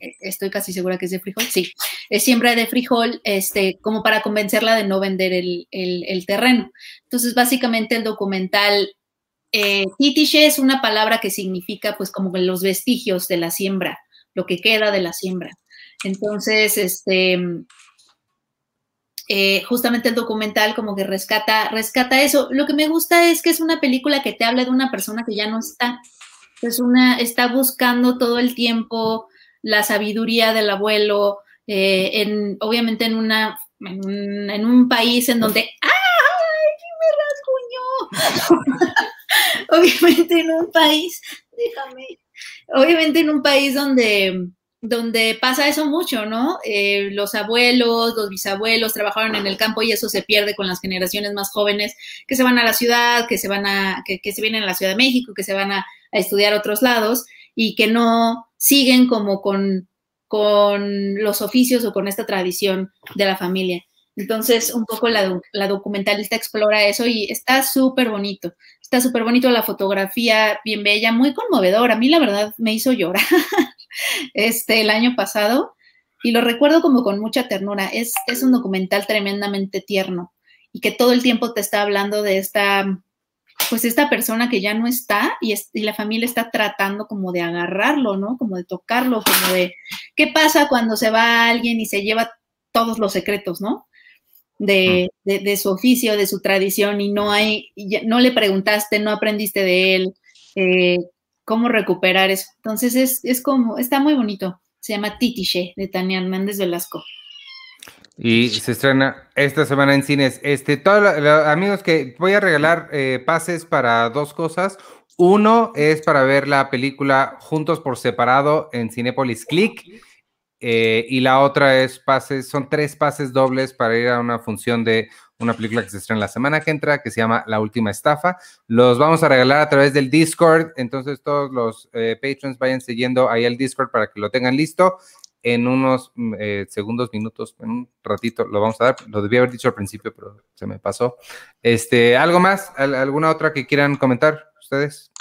Eh, Estoy casi segura que es de frijol. Sí, es siembra de frijol, este, como para convencerla de no vender el, el- el terreno. Entonces, básicamente el documental, eh, titiche es una palabra que significa pues como los vestigios de la siembra, lo que queda de la siembra. Entonces, este, eh, justamente el documental como que rescata, rescata eso. Lo que me gusta es que es una película que te habla de una persona que ya no está. Es una, está buscando todo el tiempo la sabiduría del abuelo, eh, en, obviamente en una, en un, país en donde ¡ay, me rasguñó! [LAUGHS] obviamente en un país, déjame, obviamente en un país donde, donde pasa eso mucho, ¿no? Eh, los abuelos, los bisabuelos trabajaron en el campo y eso se pierde con las generaciones más jóvenes que se van a la ciudad, que se van a, que, se vienen a la Ciudad de México, que se van a, a estudiar otros lados y que no siguen como con, con los oficios o con esta tradición de la familia. Entonces, un poco la, la documentalista explora eso y está súper bonito. Está súper bonito la fotografía, bien bella, muy conmovedora. A mí, la verdad, me hizo llorar [LAUGHS] [LAUGHS] este, el año pasado y lo recuerdo como con mucha ternura. Es, es un documental tremendamente tierno y que todo el tiempo te está hablando de esta, pues esta persona que ya no está y, es- y la familia está tratando como de agarrarlo, ¿no? Como de tocarlo, como de, ¿qué pasa cuando se va alguien y se lleva todos los secretos, ¿no? De, de, de su oficio, de su tradición y no hay, no le preguntaste, no aprendiste de él, eh, cómo recuperar eso. Entonces es, es como, está muy bonito. Se llama Titiche de Tania Hernández Velasco. Y se estrena esta semana en cines. Este, todos lo- lo- amigos que voy a regalar eh, pases para dos cosas. Uno es para ver la película Juntos por Separado en Cinépolis Click. eh, y la otra es pases, son tres pases dobles para ir a una función de una película que se estrena la semana que entra, que se llama La Última Estafa. Los vamos a regalar a través del Discord. Entonces, todos los eh, patrons vayan siguiendo ahí el Discord para que lo tengan listo en unos mm, eh, segundos, minutos, en un ratito lo vamos a dar. Lo debía haber dicho al principio, pero se me pasó. Este, ¿algo más? ¿Al- ¿Alguna otra que quieran comentar ustedes?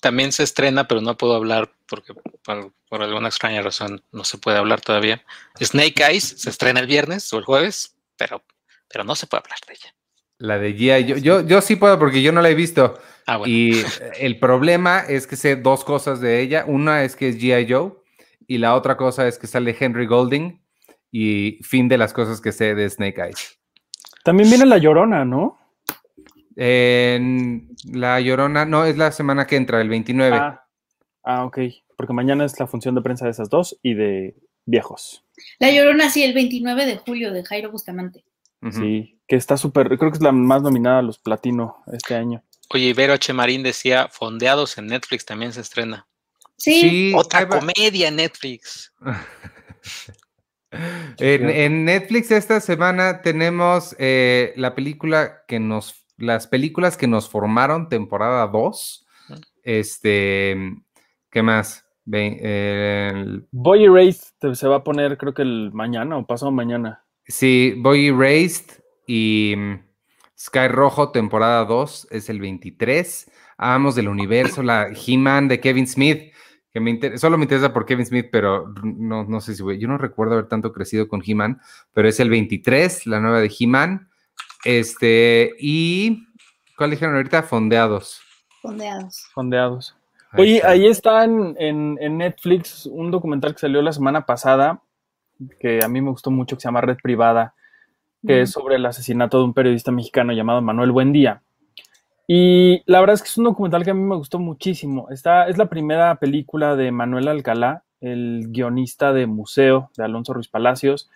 También se estrena, pero no puedo hablar porque por, por alguna extraña razón no se puede hablar todavía. Snake Eyes se estrena el viernes o el jueves, pero, pero no se puede hablar de ella. La de G.I. Yo, yo, yo sí puedo porque yo no la he visto. Ah, bueno. Y eh, el problema es que sé dos cosas de ella. Una es que es G.I. Joe y la otra cosa es que sale Henry Golding y fin de las cosas que sé de Snake Eyes. También viene La Llorona, ¿no? En La Llorona, no, es la semana que entra, el 29. Ah, ah, ok. Porque mañana es la función de prensa de esas dos y de viejos. La Llorona, sí, el 29 de julio de Jairo Bustamante. Sí, que está súper, creo que es la más nominada a los platino este año. Oye, Ibero H. Marín decía, Fondeados en Netflix también se estrena. Sí, Sí, Otra comedia en Netflix. [LAUGHS] En, en Netflix esta semana tenemos eh, la película que nos, las películas que nos formaron, temporada 2. Este, ¿qué más? Ve- el- Boy Erased se va a poner, creo que el mañana o pasado mañana. Sí, Boy Erased y mm, Sky Rojo, temporada 2, es el 23. Amos del Universo, la He-Man de Kevin Smith, que me inter- solo me interesa por Kevin Smith, pero no, no sé si voy- yo no recuerdo haber tanto crecido con He-Man, pero es el 23, la nueva de He-Man. Este, y ¿cuál dijeron ahorita? Fondeados. Fondeados. Fondeados. Ahí Oye, está. ahí está en, en- en Netflix un documental que salió la semana pasada, que a mí me gustó mucho, que se llama Red Privada, que es sobre el asesinato de un periodista mexicano llamado Manuel Buendía. Y la verdad es que es un documental que a mí me gustó muchísimo. Está, es la primera película de Manuel Alcalá, el guionista de Museo de Alonso Ruiz Palacios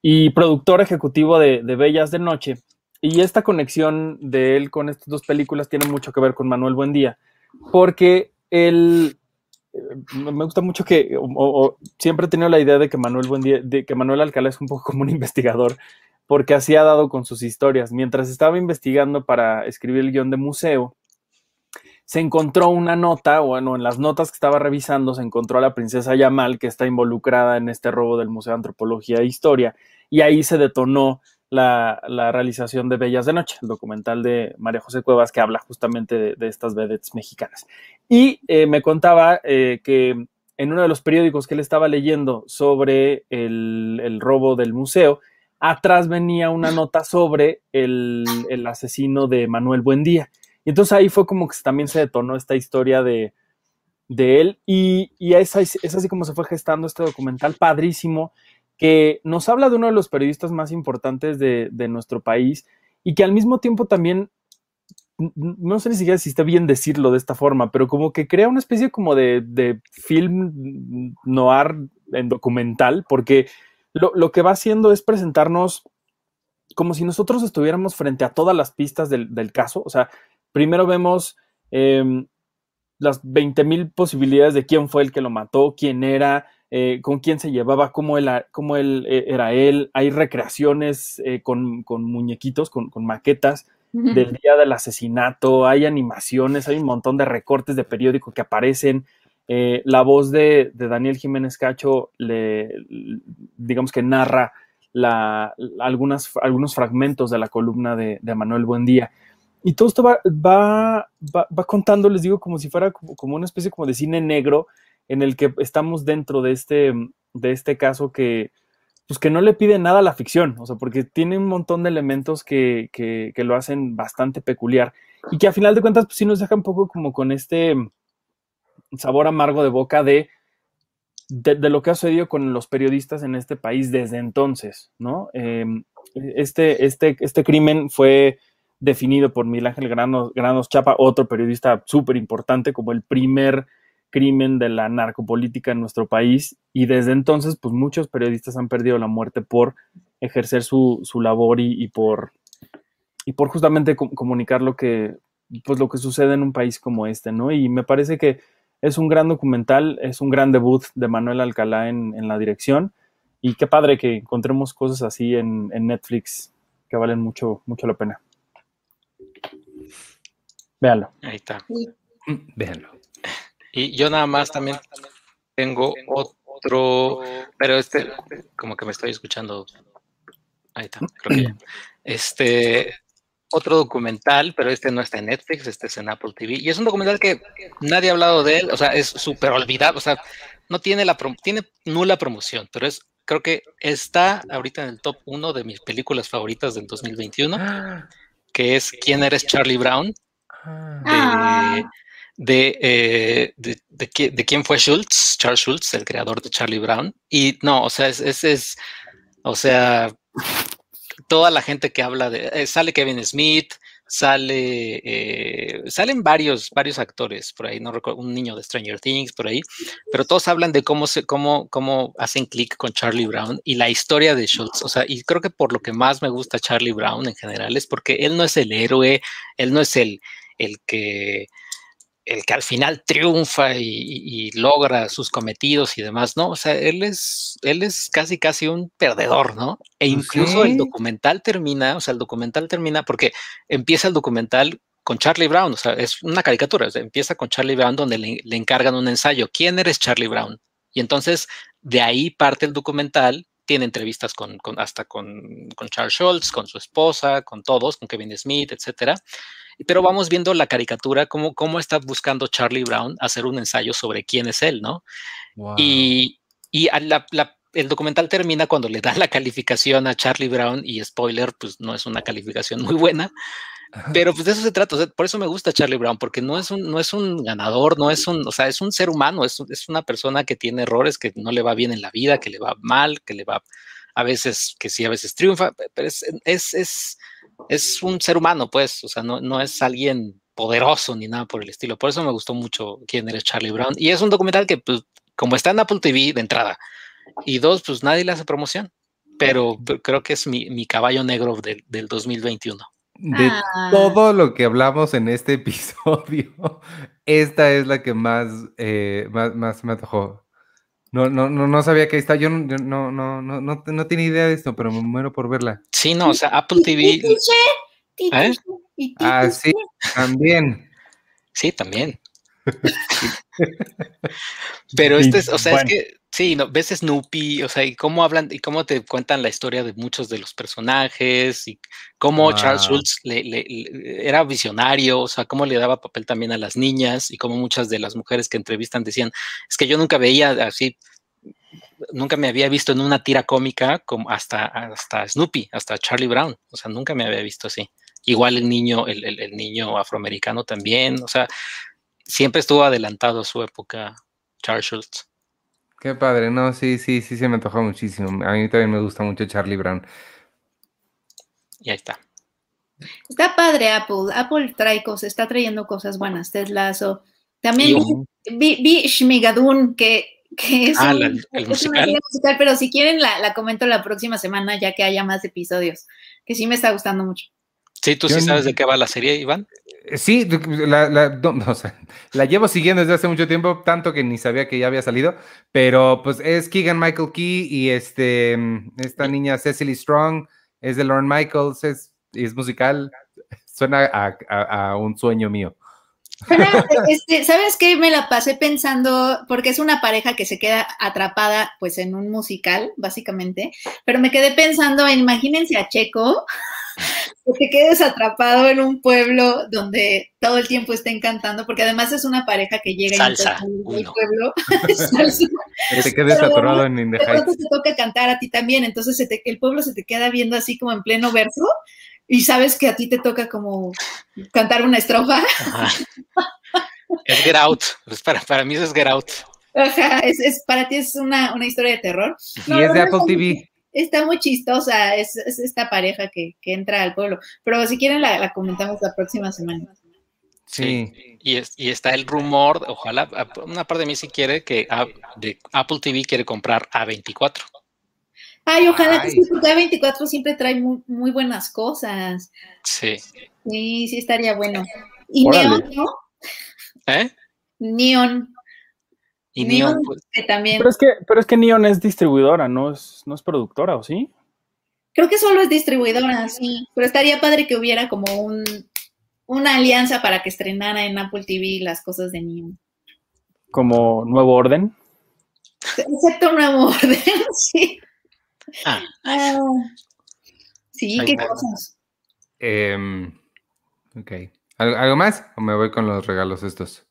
y productor ejecutivo de, de Bellas de Noche. Y esta conexión de él con estas dos películas tiene mucho que ver con Manuel Buendía, porque él me gusta mucho que o- siempre he tenido la idea de que Manuel de que Manuel Alcalá es un poco [LAUGHS] como un investigador, porque así ha dado con sus historias. Mientras estaba investigando para escribir el guion de museo, se encontró una nota, bueno, en las notas que estaba revisando se encontró a la princesa Yamal, que está involucrada en este robo del Museo de Antropología e Historia, y ahí se detonó la, realización de Bellas de Noche, el documental de María José Cuevas que habla justamente de, estas vedettes mexicanas. Y eh, me contaba eh, que en uno de los periódicos que él estaba leyendo sobre el, robo del museo, atrás venía una nota sobre el, asesino de Manuel Buendía. Y entonces ahí fue como que también se detonó esta historia de, él y, y es, es así como se fue gestando este documental padrísimo que nos habla de uno de los periodistas más importantes de, nuestro país y que al mismo tiempo también, no sé ni siquiera si está bien decirlo de esta forma, pero como que crea una especie como de, de film noir en documental, porque lo, lo que va haciendo es presentarnos como si nosotros estuviéramos frente a todas las pistas del, del caso. O sea, primero vemos em, las 20 mil posibilidades de quién fue el que lo mató, quién era, eh, con quién se llevaba, cómo él, cómo él eh, era él. Hay recreaciones eh, con, con muñequitos, con, con maquetas del día del asesinato, hay animaciones, hay un montón de recortes de periódico que aparecen. Eh, la voz de, de Daniel Jiménez Cacho, le, digamos que narra la, algunas, algunos fragmentos de la columna de, de Manuel Buendía. Y todo esto va, va, va, va, contando, les digo, como si fuera como, como, una especie como de cine negro en el que estamos dentro de este, de este caso que, pues que no le pide nada a la ficción, o sea, porque tiene un montón de elementos que, que, que lo hacen bastante peculiar y que a final de cuentas, pues sí nos deja un poco como con este sabor amargo de boca de, de, lo que ha sucedido con los periodistas en este país desde entonces, ¿no? Eh, este, este, este crimen fue definido por Miguel Ángel Granos, Granos Chapa, otro periodista súper importante, como el primer crimen de la narcopolítica en nuestro país, y desde entonces, pues muchos periodistas han perdido la muerte por ejercer su, su labor y, y, por, y por justamente com comunicar lo que, pues lo que sucede en un país como este, ¿no? Y me parece que es un gran documental, es un gran debut de Manuel Alcalá en, en la dirección. Y qué padre que encontremos cosas así en, en, Netflix que valen mucho, mucho la pena. Véanlo. Ahí está. Véanlo. Y yo nada más también tengo otro, pero este, como que me estoy escuchando. Ahí está, creo que ya. Este, otro documental, pero este no está en Netflix, este es en Apple TV. Y es un documental que nadie ha hablado de él, o sea, es súper olvidado, o sea, no tiene la tiene nula promoción, pero es creo que está ahorita en el top uno de mis películas favoritas del 2021, que es ¿Quién eres Charlie Brown? De, de, eh, de, de, de, quién fue Schultz, Charles Schultz, el creador de Charlie Brown. Y no, o sea, es, es, es o sea, toda la gente que habla de, eh, sale Kevin Smith, sale, eh, salen varios, varios actores por ahí, no recuerdo, un niño de Stranger Things por ahí, pero todos hablan de cómo se, cómo, cómo hacen clic con Charlie Brown y la historia de Schultz, o sea, y creo que por lo que más me gusta Charlie Brown en general es porque él no es el héroe, él no es el, el que el que al final triunfa y, logra sus cometidos y demás, ¿no? O sea, él es, él es casi, casi un perdedor, ¿no? E incluso okay. el documental termina, o sea, el documental termina porque empieza el documental con Charlie Brown, o sea, es una caricatura, o sea, empieza con Charlie Brown donde le, le encargan un ensayo, ¿quién eres Charlie Brown? Y entonces de ahí parte el documental, tiene entrevistas con, con hasta con, con Charles Schultz, con su esposa, con todos, con Kevin Smith, etcétera pero vamos viendo la caricatura, cómo, cómo está buscando Charlie Brown hacer un ensayo sobre quién es él, ¿no? Wow. Y, y la, la, el documental termina cuando le dan la calificación a Charlie Brown y spoiler, pues no es una calificación muy buena. Pero pues de eso se trata, por eso me gusta Charlie Brown, porque no es un, no es un ganador, no es un, o sea, es un ser humano, es, es una persona que tiene errores, que no le va bien en la vida, que le va mal, que le va a veces, que sí, a veces triunfa, pero es, es, es, es un ser humano, pues, o sea, no, no es alguien poderoso ni nada por el estilo. Por eso me gustó mucho quién era Charlie Brown. Y es un documental que, pues, como está en Apple TV de entrada, y dos, pues nadie le hace promoción, pero, creo que es mi, mi caballo negro del, del 2021. De Ah. todo lo que hablamos en este [LAUGHS] episodio, esta es la que más, eh, más, más me antojó. No, no, no, no sabía que ahí está. Yo no, yo no, no, no, no, no tenía idea de esto, pero me muero por verla. Sí, no, o sea, Apple TV, ¿Eh? Ah, sí, también. sí, también. [LAUGHS] Pero este es, o sea, bueno. es que sí, no, ves Snoopy, o sea, y cómo hablan y cómo te cuentan la historia de muchos de los personajes y cómo Charles. Schultz le, le- le- era visionario, o sea, cómo le daba papel también a las niñas y cómo muchas de las mujeres que entrevistan decían, es que yo nunca veía así, nunca me había visto en una tira cómica como hasta, hasta Snoopy, hasta Charlie Brown, o sea, nunca me había visto así. Igual el niño, el, el- el niño afroamericano también, o sea, siempre estuvo adelantado a su época, Charles Schultz. Qué padre, no, sí, sí, sí, se me antojó muchísimo. A mí también me gusta mucho Charlie Brown. Y ahí está. Está padre Apple. Apple trae cosas, está trayendo cosas buenas. Ted Lasso. También vi, vi, vi Shmigadun, que, que es, Ah, un- la- el es una musical. serie musical, pero si quieren la, la comento la próxima semana ya que haya más episodios, que sí me está gustando mucho. Sí, tú Yo sí ni- sabes de qué va la serie, Iván. Eh, Sí, la, la- no, no, o sea, la llevo siguiendo desde hace mucho tiempo, tanto que ni sabía que ya había salido, pero pues es Keegan Michael Key y este, esta niña Cecily Strong, es de Lorne Michaels, es, es musical, suena a, a- a un sueño mío. Pero, [LAUGHS] este, ¿Sabes qué? Me la pasé pensando, porque es una pareja que se queda atrapada pues en un musical, básicamente, pero me quedé pensando en, imagínense a Checo, [LAUGHS] que te quedes atrapado en un pueblo donde todo el tiempo estén cantando, porque además es una pareja que llega Salsa, y el pueblo. [LAUGHS] [LAUGHS] Salsa. Que te quedes Pero atorado en In the De pronto Heights. te toca cantar a ti también, entonces se te- el pueblo se te queda viendo así como en pleno verso y sabes que a ti te toca como cantar una estrofa. Ajá. es Get Out. Pues para, para mí eso es Get Out. Ajá, es, es- para ti es una, una historia de terror. Y No, es de Apple TV. Está muy chistosa, es, es esta pareja que, que entra al pueblo. Pero si quieren la, la comentamos la próxima semana. Sí. Y, es- y está el rumor, ojalá, una parte de mí sí quiere que a- de Apple TV quiere comprar A24. Ay, ojalá que sí, porque A24 siempre trae muy, muy buenas cosas. Sí. Sí, sí estaría bueno. Y Órale. Neon, ¿no? ¿Eh? Neon, Y Neon. Neon, pues, que también. Pero es que, pero es que Neon es distribuidora, no es, no es productora, ¿o sí? Creo que solo es distribuidora, sí. Pero estaría padre que hubiera como un, una alianza para que estrenara en Apple TV las cosas de Neon. Como Nuevo Orden. Excepto Nuevo Orden, [LAUGHS] sí. ah, Ah, sí, Ahí qué va. cosas. Em, ok. ¿Al- ¿Algo más? ¿O me voy con los regalos estos?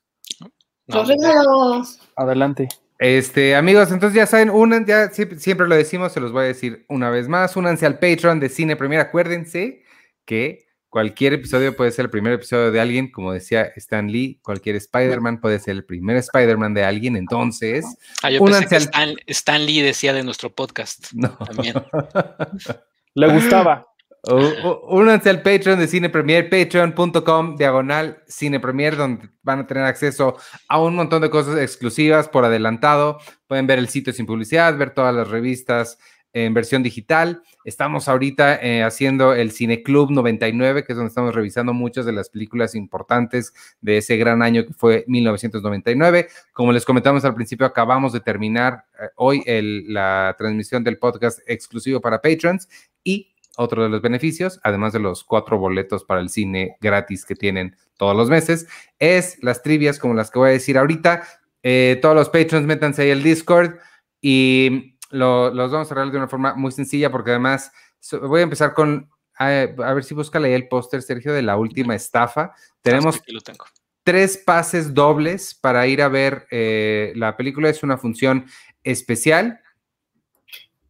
No, Los regalos. Adelante. Este, amigos, entonces ya saben, unan, ya siempre, siempre lo decimos, se los voy a decir una vez más, únanse al Patreon de Cine Premier. Acuérdense que cualquier episodio puede ser el primer episodio de alguien, como decía Stan Lee, cualquier Spider-Man puede ser el primer Spider-Man de alguien, entonces, Ah, yo pensé únanse que al- Stan, Stan Lee decía de nuestro podcast. no. También. [LAUGHS] Le gustaba. Únanse al Patreon de Cine Premier, patreon.com diagonal Cine Premier, donde van a tener acceso a un montón de cosas exclusivas por adelantado. Pueden ver el sitio sin publicidad, ver todas las revistas en versión digital. Estamos ahorita eh, haciendo el Cine Club 99, que es donde estamos revisando muchas de las películas importantes de ese gran año que fue 1999. Como les comentamos al principio, acabamos de terminar eh, hoy la transmisión del podcast exclusivo para patrons y otro de los beneficios, además de los cuatro boletos para el cine gratis que tienen todos los meses, es las trivias como las que voy a decir ahorita. Eh, todos los patrons métanse ahí al Discord y lo- los vamos a arreglar de una forma muy sencilla porque además so- voy a empezar con, a, a ver si búscale ahí el póster, Sergio, de la última estafa. Tenemos lo tengo. tres pases dobles para ir a ver eh, la película. Es una función especial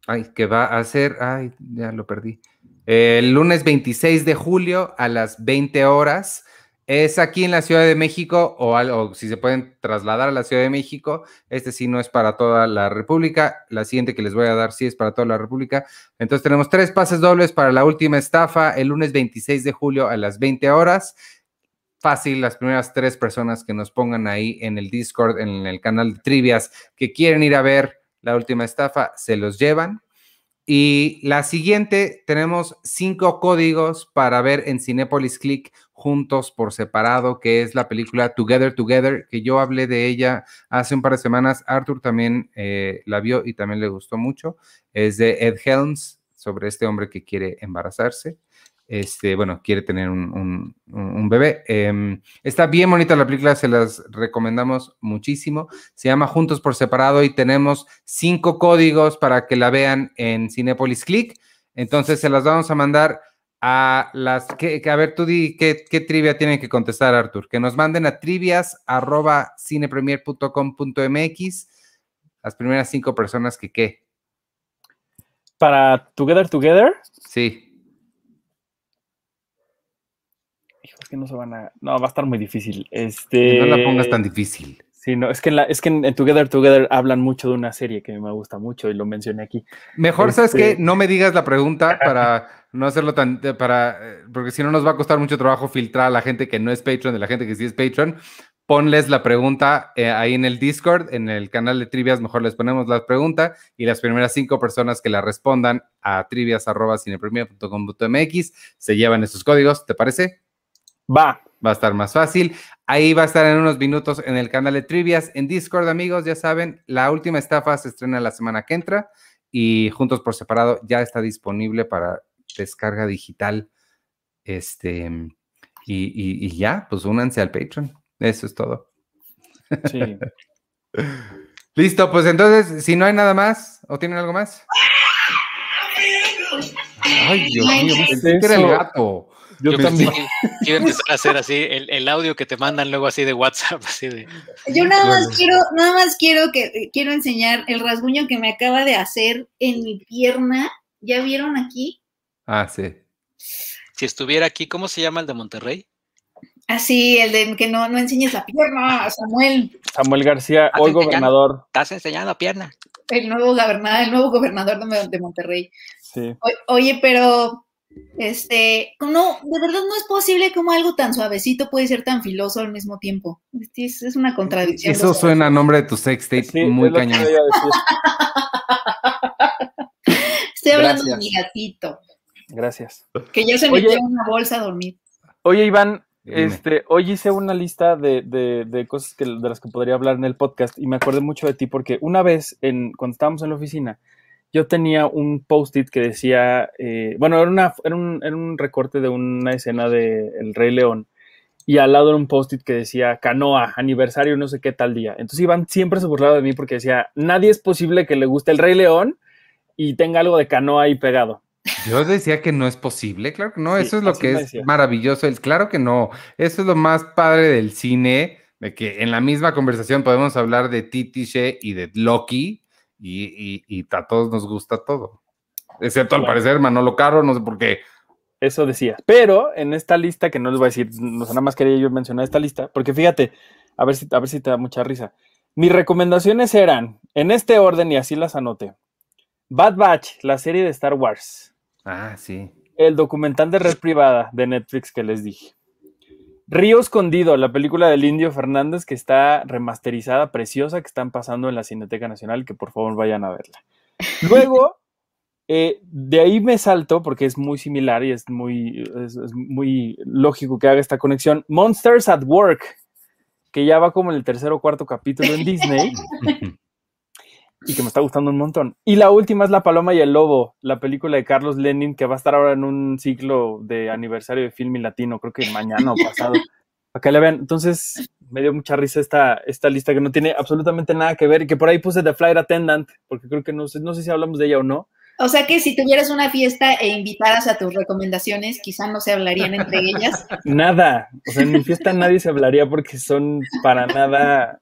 Ay, que va a ser, ay, ya lo perdí. El lunes 26 de julio a las 20 horas. Es aquí en la Ciudad de México o, si se pueden trasladar a la Ciudad de México. Este sí no es para toda la República. La siguiente que les voy a dar sí es para toda la República. Entonces tenemos tres pases dobles para la última estafa el lunes 26 de julio a las 20 horas. Fácil, las primeras tres personas que nos pongan ahí en el Discord, en el canal de trivias, que quieren ir a ver la última estafa, se los llevan. Y la siguiente, tenemos cinco códigos para ver en Cinepolis Click juntos por separado, que es la película Together Together, que yo hablé de ella hace un par de semanas. Arthur también eh, la vio y también le gustó mucho. Es de Ed Helms, sobre este hombre que quiere embarazarse este, bueno, quiere tener un, bebé. Em, está bien bonita la película, se las recomendamos muchísimo. Se llama Juntos por Separado y tenemos cinco códigos para que la vean en Cinepolis Click. Entonces se las vamos a mandar a las que, a ver, tú di qué, qué, trivia tienen que contestar, Artur. Que nos manden a trivias arroba cinepremier.com.mx las primeras cinco personas que qué. Para Together Together. Sí. es que no se van a. No, va a estar muy difícil. Este. No la pongas tan difícil. Sí, no, es que, en la, es que en, Together Together hablan mucho de una serie que me gusta mucho y lo mencioné aquí. Mejor, ¿sabes qué? Este no me digas la pregunta para [LAUGHS] no hacerlo tan, para, porque si no nos va a costar mucho trabajo filtrar a la gente que no es Patreon de la gente que sí es Patreon. Ponles la pregunta eh, ahí en el Discord, en el canal de trivias, mejor les ponemos la pregunta y las primeras cinco personas que la respondan a trivias.cinepremier.com.mx se llevan esos códigos, ¿te parece? Va. Va a estar más fácil. Ahí va a estar en unos minutos en el canal de Trivias. En Discord, amigos, ya saben, la última estafa se estrena la semana que entra y Juntos por Separado ya está disponible para descarga digital. Este, y, y ya, pues únanse al Patreon. Eso es todo. Sí. [LAUGHS] Listo, pues entonces, si no hay nada más, ¿o tienen algo más? [LAUGHS] Ay, Dios mío, pensé que era el gato. Yo, también. Quiero empezar a hacer así el, audio que te mandan luego así de WhatsApp, así de. Yo nada más quiero, nada más quiero que quiero enseñar el rasguño que me acaba de hacer en mi pierna. ¿Ya vieron aquí? Ah, sí. Si estuviera aquí, ¿cómo se llama el de Monterrey? Ah, sí, el de que no, no enseñes la pierna, Samuel. Samuel García, hoy gobernador. Estás enseñando pierna. El nuevo gobernador, el nuevo gobernador de, Monterrey. Sí. oye, pero este, no, de verdad no es posible como algo tan suavecito puede ser tan filoso al mismo tiempo. Es, una contradicción. Eso suena a nombre de tu sex tape muy cañón. [LAUGHS] Estoy hablando de mi gatito. Gracias. Que ya se metió en una bolsa a dormir. Oye, Iván, este, hoy hice una lista de, de, cosas que, de las que podría hablar en el podcast y me acordé mucho de ti porque una vez, en, cuando estábamos en la oficina, yo tenía un post-it que decía, eh, bueno, era, una, era, un, recorte de una escena de El Rey León y al lado era un post-it que decía canoa, aniversario, no sé qué tal día. Entonces Iván siempre se burlaba de mí porque decía, nadie es posible que le guste El Rey León y tenga algo de canoa ahí pegado. Yo decía que no es posible, claro que no, eso es lo que es maravilloso, el, claro que no, eso es lo más padre del cine, de que en la misma conversación podemos hablar de Titiche y de Loki, y, a todos nos gusta todo. Excepto al parecer Manolo Caro, no sé por qué. Eso decía. Pero en esta lista, que no les voy a decir, no nada más quería yo mencionar esta lista, porque fíjate, a ver si, a ver si te da mucha risa. Mis recomendaciones eran, en este orden, y así las anoté. Bad Batch, la serie de Star Wars. Ah, sí. El documental de red privada de Netflix que les dije. Río Escondido, la película del Indio Fernández que está remasterizada, preciosa, que están pasando en la Cineteca Nacional, que por favor vayan a verla. Luego, [LAUGHS] eh, de ahí me salto, porque es muy similar y es muy, es, muy lógico que haga esta conexión, Monsters at Work, que ya va como en el tercer o cuarto capítulo en Disney. [LAUGHS] y que me está gustando un montón. Y la última es La Paloma y el Lobo, la película de Carlos Lenin, que va a estar ahora en un ciclo de aniversario de film y latino, creo que mañana o pasado. Acá le vean. Entonces, me dio mucha risa esta, esta lista que no tiene absolutamente nada que ver y que por ahí puse The Flight Attendant, porque creo que no sé, no sé si hablamos de ella o no. O sea que si tuvieras una fiesta e invitaras a tus recomendaciones, quizá no se hablarían entre ellas. Nada. O sea, en mi fiesta nadie se hablaría porque son para nada,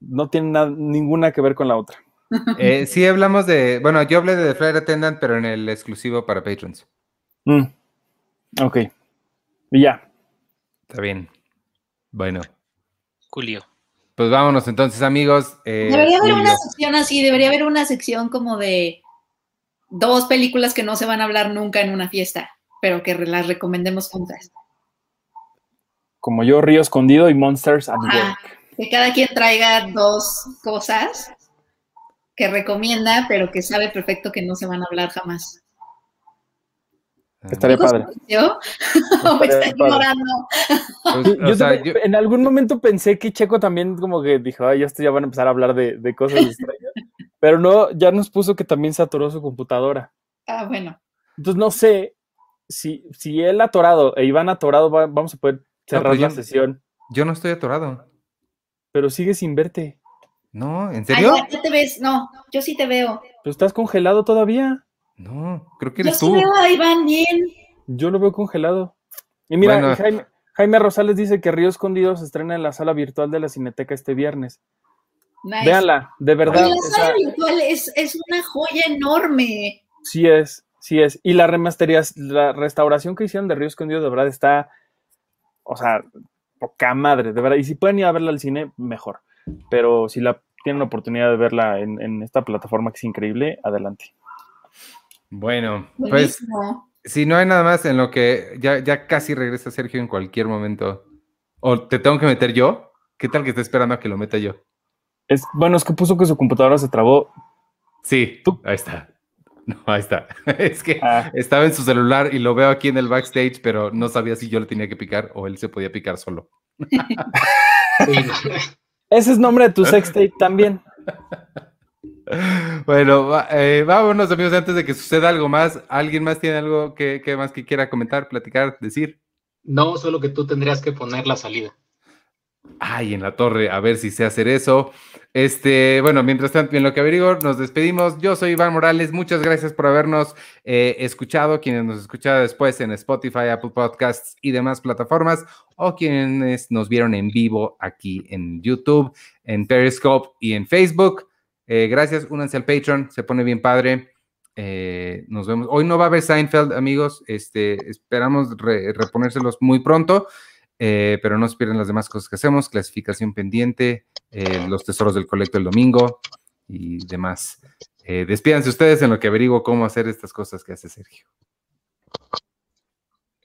no tienen ninguna que ver con la otra. Eh, sí hablamos de, bueno, yo hablé de The Flight Attendant, pero en el exclusivo para patrons. Mm. Ok. Y ya. Está bien. Bueno, Julio. pues vámonos entonces, amigos. Eh, Debería haber Julio. una sección así, debería haber una sección como de dos películas que no se van a hablar nunca en una fiesta, pero que las recomendemos juntas. Como yo, Río Escondido y Monsters at Ajá. Work. Que cada quien traiga dos cosas que recomienda, pero que sabe perfecto que no se van a hablar jamás. Estaría ¿Dijo padre. Sergio? ¿O [LAUGHS] me ignorando? Pues, Yo o sea, también- yo- En algún momento pensé que Checo también como que dijo, ay, esto ya van a empezar a hablar de, de cosas [LAUGHS] extrañas. Pero no, ya nos puso que también saturó su computadora. Ah, bueno. Entonces no sé si, si él atorado e Iván atorado va- vamos a poder cerrar pues la yo- sesión. yo no estoy atorado. Pero sigue sin verte. No, ¿en Ay, serio? ya, ya te ves. No, yo sí te veo. Pero estás congelado todavía. No, creo que Yo eres sí tú. veo a Iván bien. Yo lo veo congelado. Y mira, Bueno. y Jaime, Jaime Rosales dice que Río Escondido se estrena en la sala virtual de la Cineteca este viernes. Nice. Véanla, de Oye, verdad. la sala virtual es, es una joya enorme. sí es, sí es. Y la remasteriz- la restauración que hicieron de Río Escondido de verdad está, o sea, poca madre, de verdad. Y si pueden ir a verla al cine, mejor. Pero si la tienen la oportunidad de verla en, en esta plataforma que es increíble, adelante. Bueno, pues si no hay nada más en lo que ya, ya casi regresa Sergio en cualquier momento. ¿O te tengo que meter yo? ¿Qué tal que esté esperando a que lo meta yo? Es, bueno, es que puso que su computadora se trabó. Sí, Tú. ahí está. No, ahí está. [LAUGHS] Es que Ah, estaba en su celular y lo veo aquí en el backstage, pero no sabía si yo le tenía que picar o él se podía picar solo. [LAUGHS] [LAUGHS] ese es nombre de tu sextape [LAUGHS] también. Bueno, va- eh, vámonos amigos, antes de que suceda algo más. ¿Alguien más tiene algo que, que más que quiera comentar, platicar, decir? No, solo que tú tendrías que poner la salida. Ay, en la torre, a ver si sé hacer eso. Este, bueno, mientras tanto, en lo que averiguo, nos despedimos. Yo soy Iván Morales. Muchas gracias por habernos eh, escuchado. Quienes nos escucharon después en Spotify, Apple Podcasts y demás plataformas, o quienes nos vieron en vivo aquí en YouTube, en Periscope y en Facebook. Eh, gracias, únanse al Patreon, se pone bien padre. Eh, nos vemos. Hoy no va a haber Seinfeld, amigos. Este, esperamos re- reponérselos muy pronto. Eh, pero no se pierdan las demás cosas que hacemos, clasificación pendiente, eh, los tesoros del colecto el domingo y demás. Eh, despídanse ustedes en lo que averiguo cómo hacer estas cosas que hace Sergio.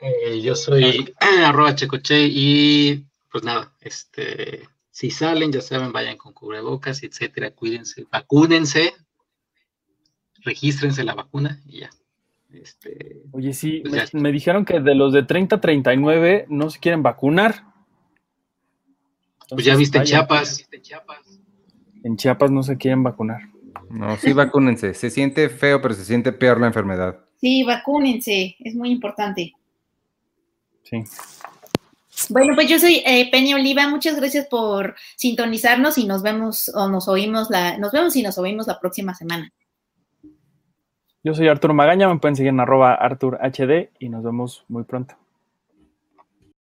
Eh, yo soy [CLEARS THROAT] arroba checoche y pues nada, este, si salen, ya saben, vayan con cubrebocas, etcétera, cuídense, vacúnense, regístrense la vacuna y ya. Este, Oye, sí, Pues me, dijeron que de los de 30 a 39 no se quieren vacunar. pues ya viste en vayan. Chiapas. En Chiapas no se quieren vacunar. No, sí, vacúnense. Se siente feo, pero se siente peor la enfermedad. Sí, vacúnense, es muy importante. Sí. Bueno, pues yo soy eh, Penny Oliva, muchas gracias por sintonizarnos y nos vemos o nos oímos la, nos vemos y nos oímos la próxima semana. Yo soy Arturo Magaña, me pueden seguir en arroba ArturHD y nos vemos muy pronto.